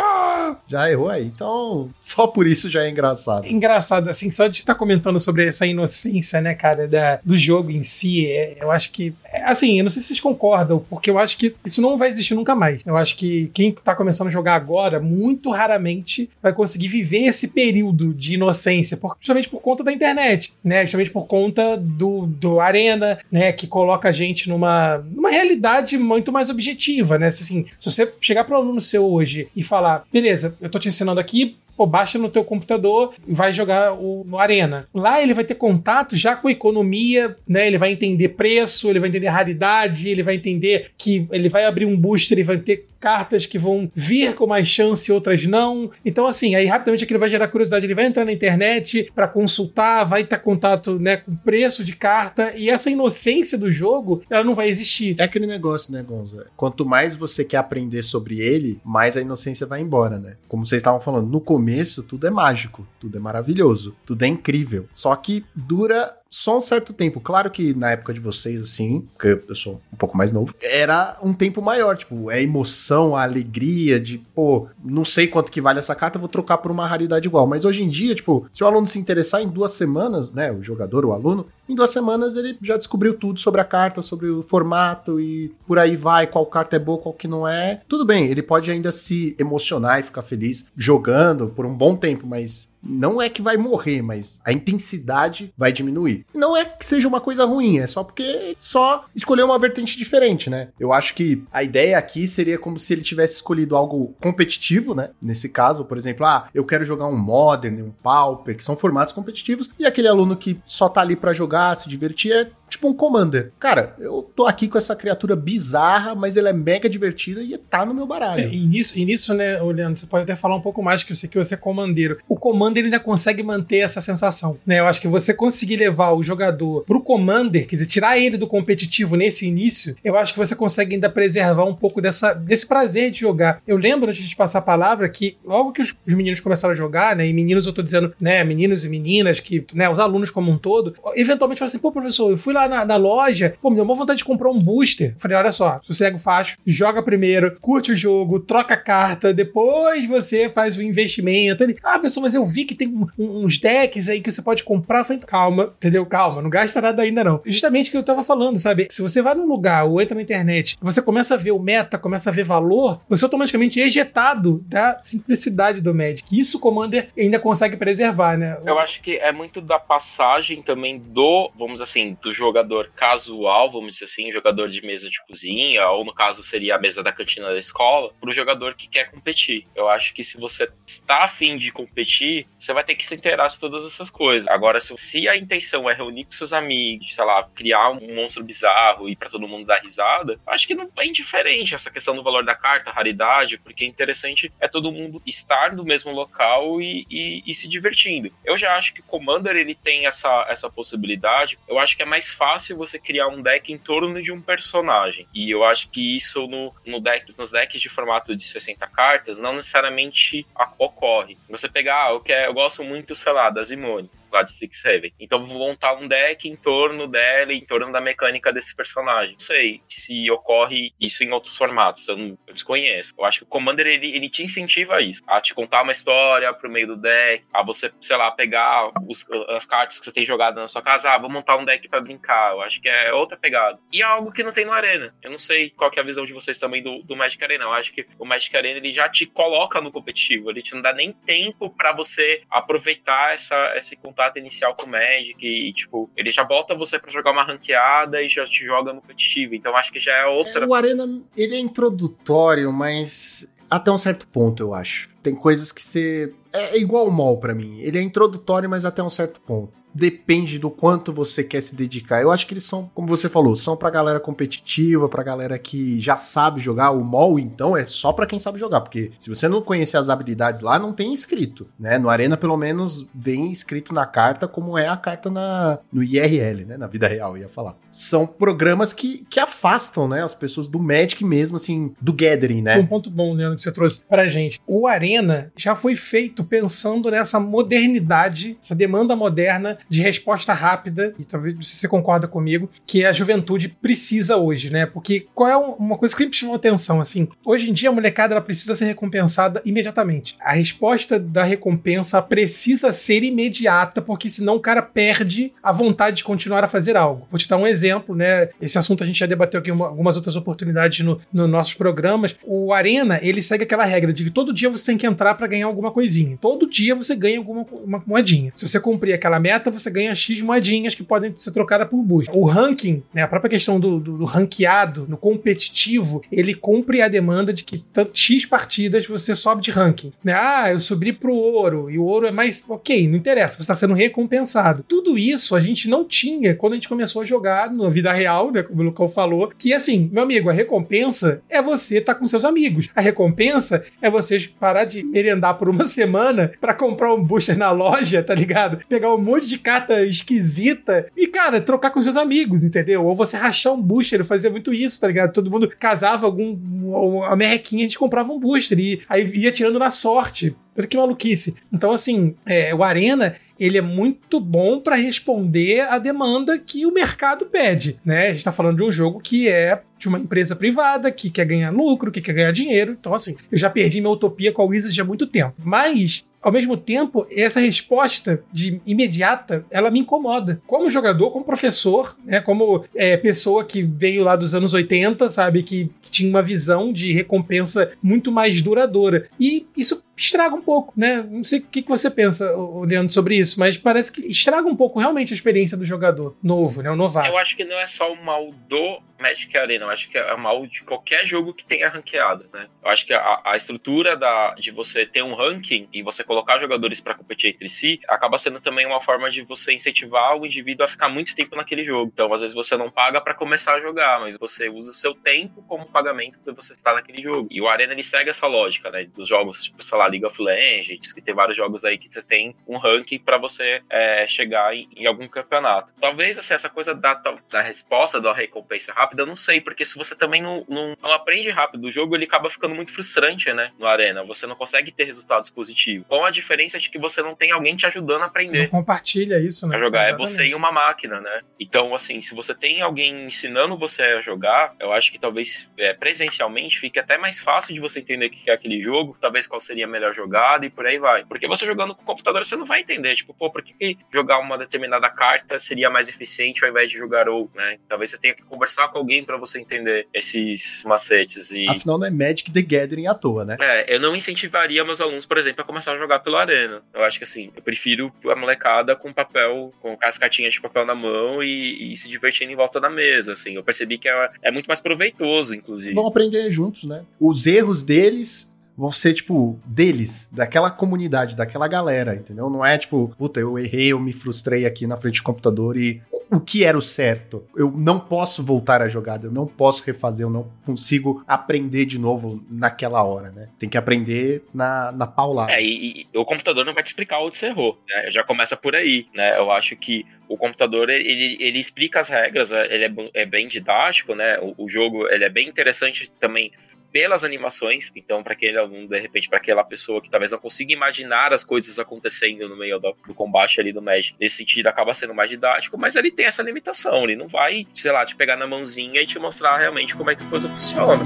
Já errou aí. Então, só por isso já é engraçado. Engraçado, assim, só de estar tá comentando sobre essa inocência, né, cara, da, do jogo em si, é, eu acho que. É, assim, eu não sei se vocês concordam, porque eu acho que isso não vai existir nunca mais. Eu acho que quem tá começando a jogar agora, muito raramente vai conseguir viver esse período de inocência, justamente por conta da internet, né? Justamente por conta do, do Arena, né? Que coloca a gente numa, numa realidade muito mais objetiva, né? Assim, se você chegar para um aluno seu hoje e falar, beleza, eu tô te ensinando aqui, pô, baixa no teu computador e vai jogar o, no Arena. Lá ele vai ter contato já com a economia, né? Ele vai entender preço, ele vai entender raridade, ele vai entender que ele vai abrir um booster e vai ter cartas que vão vir com mais chance outras não. Então, assim, aí rapidamente aquilo vai gerar curiosidade. Ele vai entrar na internet para consultar, vai ter contato né, com preço de carta, e essa inocência do jogo, ela não vai existir. É aquele negócio, né, Gonza? Quanto mais você quer aprender sobre ele, mais a inocência vai embora, né? Como vocês estavam falando, no começo tudo é mágico, tudo é maravilhoso, tudo é incrível. Só que dura só um certo tempo. Claro que na época de vocês, assim, porque eu sou um pouco mais novo, era um tempo maior. Tipo, é emoção, a alegria de, pô, não sei quanto que vale essa carta, vou trocar por uma raridade igual. Mas hoje em dia, tipo, se o aluno se interessar em duas semanas, né, o jogador, o aluno, em duas semanas ele já descobriu tudo sobre a carta, sobre o formato e por aí vai, qual carta é boa, qual que não é. Tudo bem, ele pode ainda se emocionar e ficar feliz jogando por um bom tempo, mas não é que vai morrer, mas a intensidade vai diminuir. Não é que seja uma coisa ruim, é só porque só escolheu uma vertente diferente, né? Eu acho que a ideia aqui seria como se ele tivesse escolhido algo competitivo, né? Nesse caso, por exemplo, ah, eu quero jogar um Modern, um Pauper, que são formatos competitivos, e aquele aluno que só tá ali para jogar, se divertir, é tipo um Commander. Cara, eu tô aqui com essa criatura bizarra, mas ela é mega divertida e tá no meu baralho. É, e, nisso, e nisso, né, Leandro, você pode até falar um pouco mais que eu sei que você é comandeiro. O Commander ainda consegue manter essa sensação, né? Eu acho que você conseguir levar o jogador pro Commander, quer dizer, tirar ele do competitivo nesse início, eu acho que você consegue ainda preservar um pouco dessa, desse prazer de jogar. Eu lembro, antes de passar a palavra, que logo que os, os meninos começaram a jogar, né, e meninos eu tô dizendo, né, meninos e meninas, que, né, os alunos como um todo, eventualmente falam assim, pô, professor, eu fui lá na, na, loja, pô, me deu uma vontade de comprar um booster. falei, olha só, sossega o facho, joga primeiro, curte o jogo, troca carta, depois você faz o investimento. Ele, ah, pessoal, mas eu vi que tem uns decks aí que você pode comprar. Eu falei, calma, entendeu? Calma, não gasta nada ainda não. Justamente o que eu tava falando, sabe? Se você vai num lugar ou entra na internet, você começa a ver o meta, começa a ver valor, você automaticamente é ejetado da simplicidade do Magic. Isso o Commander ainda consegue preservar, né? Eu acho que é muito da passagem também do, vamos assim, do jogo jogador casual, vamos dizer assim, jogador de mesa de cozinha, ou no caso seria a mesa da cantina da escola, para o jogador que quer competir. Eu acho que se você está afim de competir, você vai ter que se inteirar de todas essas coisas. Agora, se, a intenção é reunir com seus amigos, sei lá, criar um monstro bizarro e para todo mundo dar risada, acho que não é indiferente essa questão do valor da carta, raridade, porque é interessante é todo mundo estar no mesmo local e, e, e se divertindo. Eu já acho que o Commander ele tem essa, essa possibilidade. Eu acho que é mais fácil você criar um deck em torno de um personagem. E eu acho que isso no, no deck, nos decks de formato de 60 cartas não necessariamente ocorre. Você pegar, ah, eu, quero, eu gosto muito, sei lá, da Zimone de Six Heaven. Então vou montar um deck em torno dela, em torno da mecânica desse personagem. Não sei se ocorre isso em outros formatos, eu, não, eu desconheço. Eu acho que o Commander ele, ele te incentiva a isso, a te contar uma história pro meio do deck, a você, sei lá, pegar os, as cartas que você tem jogado na sua casa, ah, vou montar um deck para brincar. Eu acho que é outra pegada. E é algo que não tem no Arena. Eu não sei qual é a visão de vocês também do, do Magic Arena. Eu acho que o Magic Arena ele já te coloca no competitivo, ele te não dá nem tempo para você aproveitar essa, esse contato inicial com o Magic e, tipo, ele já bota você para jogar uma ranqueada e já te joga no competitivo. Então acho que já é outra. É, o Arena, ele é introdutório, mas até um certo ponto, eu acho. Tem coisas que você. É, é igual o MOL para mim. Ele é introdutório, mas até um certo ponto depende do quanto você quer se dedicar. Eu acho que eles são, como você falou, são pra galera competitiva, pra galera que já sabe jogar. O mol, então, é só pra quem sabe jogar, porque se você não conhecer as habilidades lá, não tem escrito, né? No Arena, pelo menos, vem escrito na carta como é a carta na, no IRL, né? Na vida real, ia falar. São programas que, que afastam, né, as pessoas do Magic mesmo, assim, do Gathering, né? Um ponto bom, Leandro, que você trouxe pra gente. O Arena já foi feito pensando nessa modernidade, essa demanda moderna de resposta rápida, e talvez você concorda comigo, que a juventude precisa hoje, né? Porque qual é uma coisa que sempre chamou atenção, assim, hoje em dia a molecada ela precisa ser recompensada imediatamente. A resposta da recompensa precisa ser imediata, porque senão o cara perde a vontade de continuar a fazer algo. Vou te dar um exemplo, né? Esse assunto a gente já debateu aqui em algumas outras oportunidades nos no nossos programas. O Arena, ele segue aquela regra de que todo dia você tem que entrar para ganhar alguma coisinha. Todo dia você ganha alguma uma moedinha. Se você cumprir aquela meta, você ganha X moedinhas que podem ser trocadas por boost. O ranking, né, a própria questão do, do, do, ranqueado, no competitivo, ele cumpre a demanda de que X partidas você sobe de ranking. Né? Ah, eu subi pro ouro, e o ouro é mais. Ok, não interessa, você está sendo recompensado. Tudo isso a gente não tinha quando a gente começou a jogar na vida real, né, como o Lucão falou, que assim, meu amigo, a recompensa é você estar tá com seus amigos. A recompensa é você parar de merendar por uma semana para comprar um booster na loja, tá ligado? Pegar um monte de carta esquisita e, cara, trocar com seus amigos, entendeu? Ou você rachar um booster, eu fazia muito isso, tá ligado? Todo mundo casava algum. Uma merrequinha, a gente comprava um booster e aí ia tirando na sorte. Olha que maluquice. Então, assim, é, o Arena, ele é muito bom para responder a demanda que o mercado pede, né? A gente tá falando de um jogo que é de uma empresa privada, que quer ganhar lucro, que quer ganhar dinheiro. Então, assim, eu já perdi minha utopia com a Wizards há muito tempo. Mas ao mesmo tempo, essa resposta de imediata, ela me incomoda. Como jogador, como professor, né, como é, pessoa que veio lá dos anos 80, sabe, que, que tinha uma visão de recompensa muito mais duradoura. E isso estraga um pouco, né? Não sei o que, você pensa, Leandro, sobre isso, mas parece que estraga um pouco realmente a experiência do jogador novo, né? O novato. Eu acho que não é só o mal do Magic Arena, eu acho que é o mal de qualquer jogo que tenha ranqueado, né? Eu acho que a, a estrutura da, de você ter um ranking e você colocar jogadores para competir entre si acaba sendo também uma forma de você incentivar o indivíduo a ficar muito tempo naquele jogo. Então, às vezes você não paga para começar a jogar, mas você usa o seu tempo como pagamento para você estar naquele jogo. E o Arena ele segue essa lógica, né? Dos jogos, tipo, sei lá, League of Legends, que tem vários jogos aí que você tem um ranking para você é, chegar em, em, algum campeonato. Talvez assim, essa coisa da, da resposta, da recompensa rápida, eu não sei, porque se você também não, não, não, aprende rápido o jogo, ele acaba ficando muito frustrante, né? No Arena. Você não consegue ter resultados positivos. Com a diferença de que você não tem alguém te ajudando a aprender. Não compartilha isso, né? Pra jogar. Exatamente. É você e uma máquina, né? Então, assim, se você tem alguém ensinando você a jogar, eu acho que talvez é, presencialmente fique até mais fácil de você entender o que é aquele jogo, talvez qual seria a melhor jogada e por aí vai. Porque você jogando com o computador, você não vai entender, tipo, pô, por que, que jogar uma determinada carta seria mais eficiente ao invés de jogar ou, né? Talvez você tenha que conversar com alguém para você entender esses macetes e... Afinal, não é Magic the Gathering à toa, né? É, eu não incentivaria meus alunos, por exemplo, a começar a jogar pelo Arena. Eu acho que assim, eu prefiro a molecada com papel, com as cartinhas de papel na mão e, e se divertindo em volta da mesa, assim. Eu percebi que é, é muito mais proveitoso, inclusive. Vão aprender juntos, né? Os erros deles vão ser, tipo, deles, daquela comunidade, daquela galera, entendeu? Não é tipo, puta, eu errei, eu me frustrei aqui na frente do computador e o que era o certo. Eu não posso voltar à jogada, eu não posso refazer, eu não consigo aprender de novo naquela hora, né? Tem que aprender na, na paulada. É, e, e o computador não vai te explicar onde você errou, né? Já começa por aí, né? Eu acho que o computador ele, ele explica as regras, ele é, é bem didático, né? O, o, jogo ele é bem interessante também pelas animações. Então, para aquele aluno, de repente, para aquela pessoa que talvez não consiga imaginar as coisas acontecendo no meio do, do, combate ali do Magic, nesse sentido acaba sendo mais didático, mas ele tem essa limitação. Ele não vai, sei lá, te pegar na mãozinha e te mostrar realmente como é que a coisa funciona.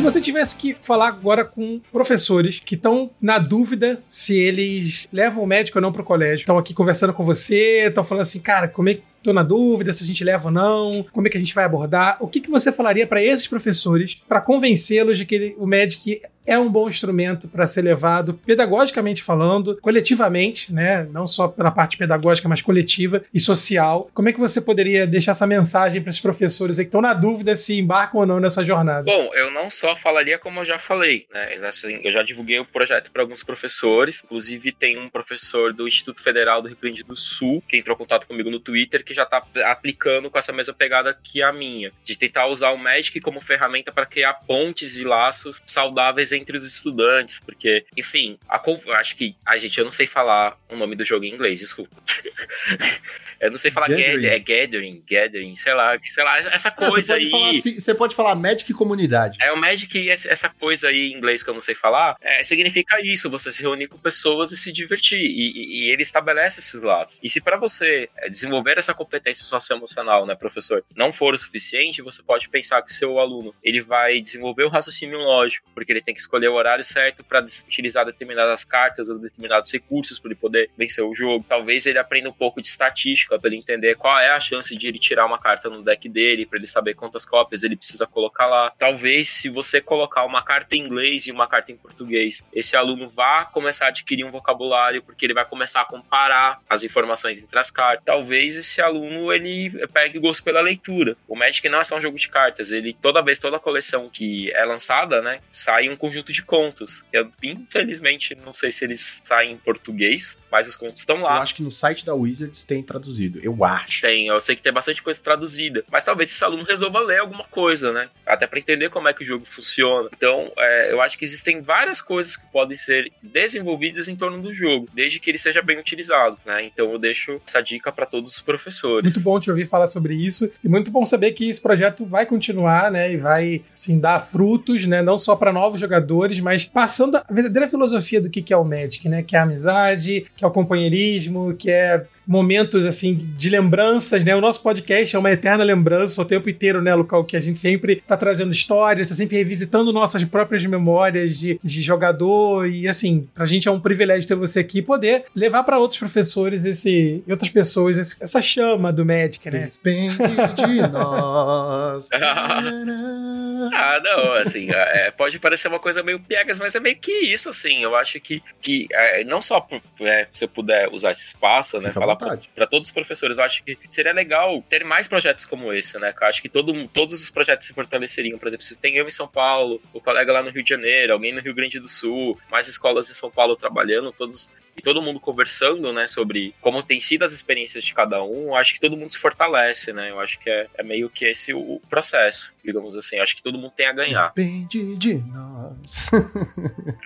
Se você tivesse que falar agora com professores que estão na dúvida se eles levam o médico ou não para o colégio, estão aqui conversando com você, estão falando assim, cara, como é que tô na dúvida se a gente leva ou não, como é que a gente vai abordar. O que, que você falaria para esses professores para convencê-los de que o Magic é um bom instrumento para ser levado, pedagogicamente falando, coletivamente, né? Não só pela parte pedagógica, mas coletiva e social. Como é que você poderia deixar essa mensagem para esses professores que estão na dúvida se embarcam ou não nessa jornada? Bom, eu não só falaria como eu já falei, né? Assim, eu já divulguei o projeto para alguns professores, inclusive tem um professor do Instituto Federal do Rio Grande do Sul que entrou em contato comigo no Twitter que já está aplicando com essa mesma pegada que a minha, de tentar usar o Magic como ferramenta para criar pontes e laços saudáveis entre os estudantes, porque, enfim, a, acho que a gente eu não sei falar o nome do jogo em inglês, desculpa. eu não sei falar gathering. é gathering, gathering, sei lá, sei lá, essa coisa aí. Assim, você pode falar Magic comunidade. É o Magic essa coisa aí em inglês que eu não sei falar, é, significa isso, você se reunir com pessoas e se divertir e, e, e ele estabelece esses laços. E se para você é, desenvolver essa competência socioemocional, né, professor, não for o suficiente, você pode pensar que seu aluno ele vai desenvolver o raciocínio lógico, porque ele tem que escolher o horário certo para utilizar determinadas cartas ou determinados recursos para ele poder vencer o jogo. Talvez ele aprenda um pouco de estatística para ele entender qual é a chance de ele tirar uma carta no deck dele, para ele saber quantas cópias ele precisa colocar lá. Talvez se você colocar uma carta em inglês e uma carta em português, esse aluno vá começar a adquirir um vocabulário, porque ele vai começar a comparar as informações entre as cartas. Talvez esse aluno ele pegue gosto pela leitura. O Magic não é só um jogo de cartas, ele toda vez toda coleção que é lançada, né, sai um conjunto de contos. Eu infelizmente não sei se eles saem em português, mas os contos estão lá. Eu acho que no site da Wizards tem traduzido, eu acho. Tem, eu sei que tem bastante coisa traduzida, mas talvez esse aluno resolva ler alguma coisa, né? Até para entender como é que o jogo funciona. Então, é, eu acho que existem várias coisas que podem ser desenvolvidas em torno do jogo, desde que ele seja bem utilizado, né? Então, eu deixo essa dica para todos os professores. Muito bom te ouvir falar sobre isso e muito bom saber que esse projeto vai continuar, né? E vai, assim, dar frutos, né? Não só para novos jogadores, mas passando a verdadeira filosofia do que é o Magic, né? Que é a amizade, que é o companheirismo, que é momentos assim de lembranças, né? O nosso podcast é uma eterna lembrança o tempo inteiro, né, local que a gente sempre tá trazendo histórias, tá sempre revisitando nossas próprias memórias de, de jogador e assim, pra gente é um privilégio ter você aqui e poder levar para outros professores esse e outras pessoas esse, essa chama do Magic, né? Depende de nós. ah, não, assim, é, pode parecer uma coisa meio piegas, mas é meio que isso, assim. Eu acho que, que é, não só é, se eu puder usar esse espaço, né, falar para todos os professores. Eu acho que seria legal ter mais projetos como esse, né? Eu acho que todo, todos os projetos se fortaleceriam. Por exemplo, se tem eu em São Paulo, o colega lá no Rio de Janeiro, alguém no Rio Grande do Sul, mais escolas em São Paulo trabalhando, todos e todo mundo conversando, né, sobre como tem sido as experiências de cada um, eu acho que todo mundo se fortalece, né? Eu acho que é, é meio que esse o processo, digamos assim. Eu acho que todo mundo tem a ganhar. Depende de nós.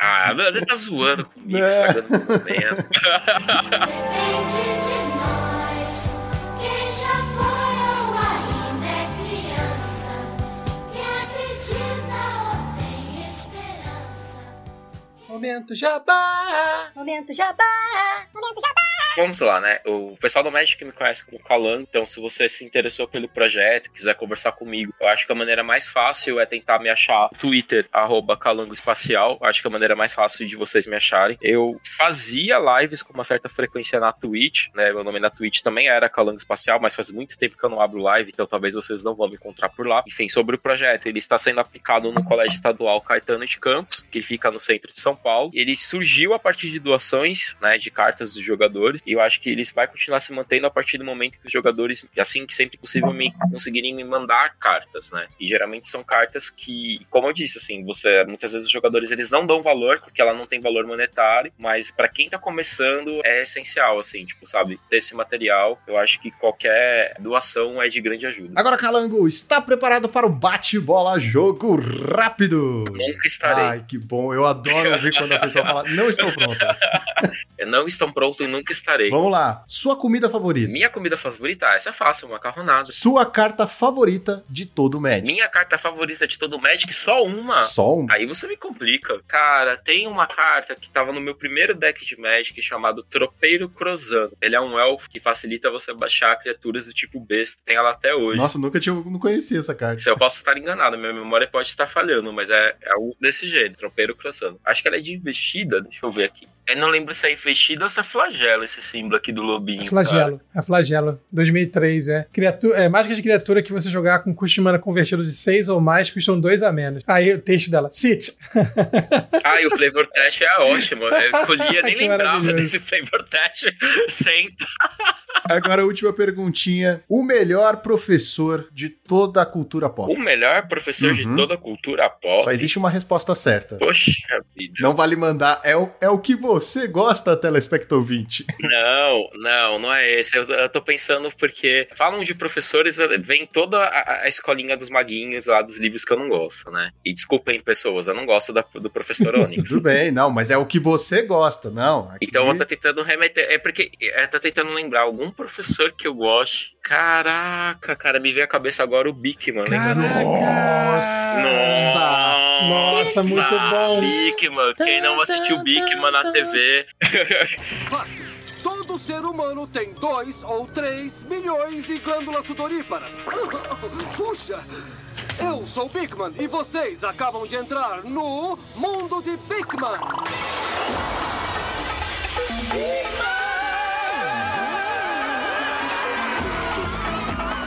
ah, ele tá zoando comigo, é. estragando o momento. Depende de nós. Momento jabá! Momento jabá. Momento jabá. Vamos lá, né? O pessoal do Magic me conhece como Calango, então se você se interessou pelo projeto, quiser conversar comigo, eu acho que a maneira mais fácil é tentar me achar no Twitter, arroba Calango Espacial. Acho que é a maneira mais fácil de vocês me acharem. Eu fazia lives com uma certa frequência na Twitch, né? Meu nome na Twitch também era Calango Espacial, mas faz muito tempo que eu não abro live, então talvez vocês não vão me encontrar por lá. Enfim, sobre o projeto, ele está sendo aplicado no Colégio Estadual Caetano de Campos, que fica no centro de São Paulo. Ele surgiu a partir de doações, né, de cartas dos jogadores, e eu acho que ele vai continuar se mantendo a partir do momento que os jogadores, assim que sempre possível, me conseguirem me mandar cartas, né? E geralmente são cartas que, como eu disse, assim, você muitas vezes os jogadores eles não dão valor porque ela não tem valor monetário, mas para quem tá começando é essencial, assim, tipo, sabe, ter esse material. Eu acho que qualquer doação é de grande ajuda. Agora, Calango, está preparado para o bate-bola jogo rápido? Nunca estarei. Ai, que bom. Eu adoro ouvir quando a pessoa fala, não estou pronta. Eu não estou pronto e nunca estarei. Vamos lá. Sua comida favorita? Minha comida favorita, ah, essa é fácil, macarronada. Sua carta favorita de todo o Magic? Minha carta favorita de todo o Magic, só uma. Só um? Aí você me complica. Cara, tem uma carta que tava no meu primeiro deck de Magic chamado Tropeiro Cruzando. Ele é um elfo que facilita você baixar criaturas do tipo besta. Tem ela até hoje. Nossa, nunca tinha, não conhecia essa carta. Se eu posso estar enganado, minha memória pode estar falhando, mas é, é algo desse jeito, tropeiro cruzando. Acho que ela é de investida, deixa eu ver aqui. Eu não lembro se é investida ou se é flagelo esse símbolo aqui do lobinho. É flagelo. É flagelo. 2003, é. Criatura, é mágica de criatura que você jogar com custo de mana convertido de 6 ou mais custam 2 a menos. Aí o texto dela. Sit. Cara. Ah, e o flavor test é ótimo. Eu escolhia, nem Que lembrava desse flavor test. Sem. Agora a última perguntinha. O melhor professor de toda a cultura pop? O melhor professor de Uhum. toda a cultura pop. Só existe uma resposta certa. Poxa vida. Não vale mandar. É o, é o que você gosta, telespector 20. Não, não, não é esse. Eu, eu tô pensando porque falam de professores, vem toda a, a escolinha dos maguinhos lá dos livros que eu não gosto, né? E desculpem, pessoas, eu não gosto da- do professor Onyx. Tudo bem, não, mas é o que você gosta, não. aqui- Então eu tô tentando remeter. É porque eu tô tentando lembrar algum professor que eu goste. Caraca, cara, me veio à cabeça agora o Bigman, lembra? Nossa! Nossa, muito bom. Bigman. Quem não assistiu Bigman na TV? Fato. Todo ser humano tem dois ou três milhões de glândulas sudoríparas. Puxa! Eu sou Bigman e vocês acabam de entrar no mundo de Bigman.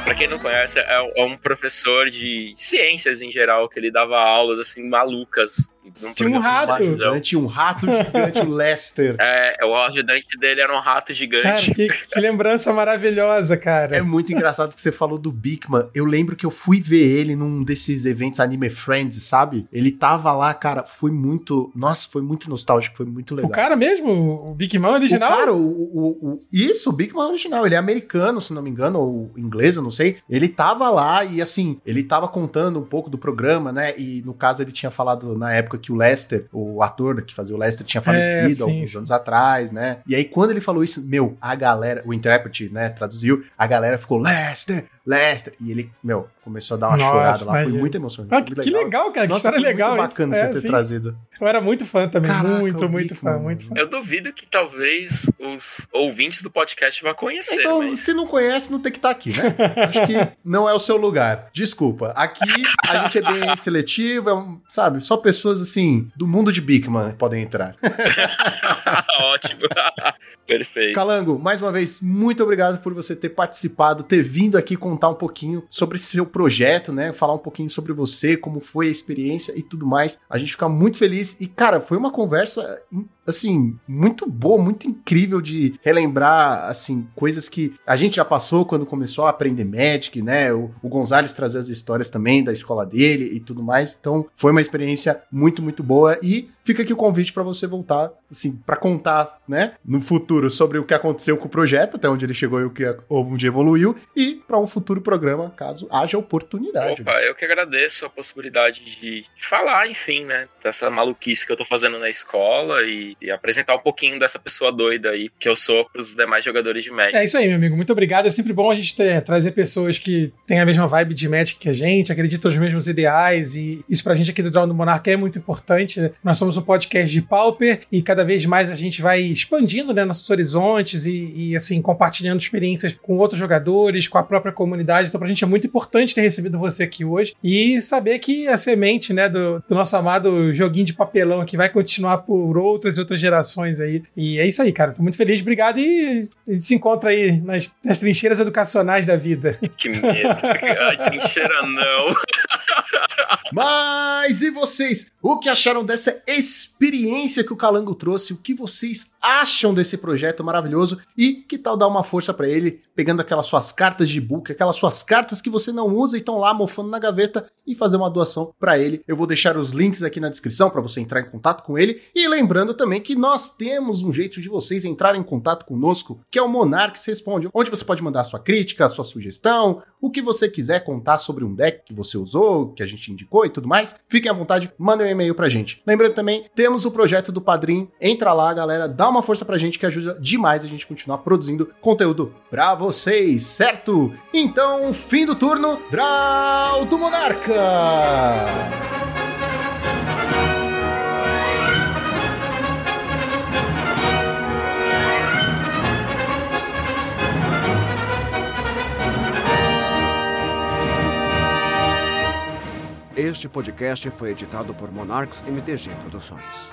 Pra quem não conhece, é um- é um professor de ciências em geral, que ele dava aulas assim malucas. Num Tinha um rato. Um ajudante, um rato gigante, o Lester. É, o ajudante dele era um rato Cara, gigante. que, que lembrança maravilhosa, cara. É muito engraçado que você falou do Bigman. Eu lembro que eu fui ver ele num desses eventos Anime Friends, sabe? Ele tava lá, cara, foi muito. Nossa, foi muito nostálgico, foi muito legal. O cara mesmo, o Big Man original? O cara, o, o- o- isso, o Bigman original, ele é americano, se não me engano, ou inglês, eu não sei. Ele tava lá e, assim, ele tava contando um pouco do programa, né? E no caso ele tinha falado na época que o Lester, o ator que fazia o Lester, tinha falecido É, sim, alguns sim. anos atrás, né? E aí quando ele falou isso, meu, a galera, o intérprete, né, traduziu, a galera ficou Lester, Lester. E ele, meu, começou a dar uma Nossa, chorada lá, foi muito emocionante. Ah, que, que legal, cara. Que Nossa, história foi legal. muito isso. bacana É, você ter sim. trazido. Eu era muito fã também. Caraca, muito, muito fã, muito fã. Eu duvido que talvez os ouvintes do podcast vão conhecer. Então, mas- se não conhece, não tem que estar aqui, né? Acho que não é o seu lugar. Desculpa. Aqui a gente é bem seletivo, é um- sabe? Só pessoas assim do mundo de Bigman podem entrar. Ótimo. Perfeito. Calango, mais uma vez, muito obrigado por você ter participado, ter vindo aqui contar um pouquinho sobre seu projeto, né? Falar um pouquinho sobre você, como foi a experiência e tudo mais. A gente fica muito feliz e, cara, foi uma conversa assim, muito boa, muito incrível de relembrar, assim, coisas que a gente já passou quando começou a aprender Magic, né? O, o Gonzalez trazer as histórias também da escola dele e tudo mais. Então, foi uma experiência muito, muito boa e fica aqui o convite para você voltar, assim, para contar, né, no futuro sobre o que aconteceu com o projeto, até onde ele chegou e o que onde evoluiu e para um futuro programa, caso haja oportunidade. Opa, eu que agradeço a possibilidade de falar, enfim, né? Dessa maluquice que eu tô fazendo na escola e, e apresentar um pouquinho dessa pessoa doida aí que eu sou pros demais jogadores de Magic. É isso aí, meu amigo. Muito obrigado. É sempre bom a gente ter- trazer pessoas que têm a mesma vibe de Magic que a gente, acreditam nos mesmos ideais. E isso pra gente aqui do Draw do Monarca é muito importante. né? Nós somos somos um podcast de Pauper e cada vez mais a gente vai expandindo né, nossos horizontes e, e, assim, compartilhando experiências com outros jogadores, com a própria comunidade. Então, pra gente é muito importante ter recebido você aqui hoje e saber que a semente né, do, do nosso amado joguinho de papelão aqui vai continuar por outras e outras gerações aí. E é isso aí, cara. Tô muito feliz, obrigado e a gente se encontra aí nas, nas trincheiras educacionais da vida. Que medo. Ai, trincheira não. Mas e vocês? O que acharam dessa experiência que o Calango trouxe? O que vocês acham desse projeto maravilhoso? E que tal dar uma força para ele, pegando aquelas suas cartas de book, aquelas suas cartas que você não usa e estão lá mofando na gaveta e fazer uma doação para ele? Eu vou deixar os links aqui na descrição para você entrar em contato com ele. E lembrando também que nós temos um jeito de vocês entrarem em contato conosco, que é o Monarques Responde, onde você pode mandar sua crítica, sua sugestão, o que você quiser contar sobre um deck que você usou, que a gente indicou e tudo mais. Fiquem à vontade, mandem um e-mail pra gente. Lembrando também, temos o projeto do Padrim. Entra lá, galera, dá uma força pra gente que ajuda demais a gente continuar produzindo conteúdo pra vocês, certo? Então, fim do turno, Draw do Monarca! Este podcast foi editado por Monarchs MTG Produções.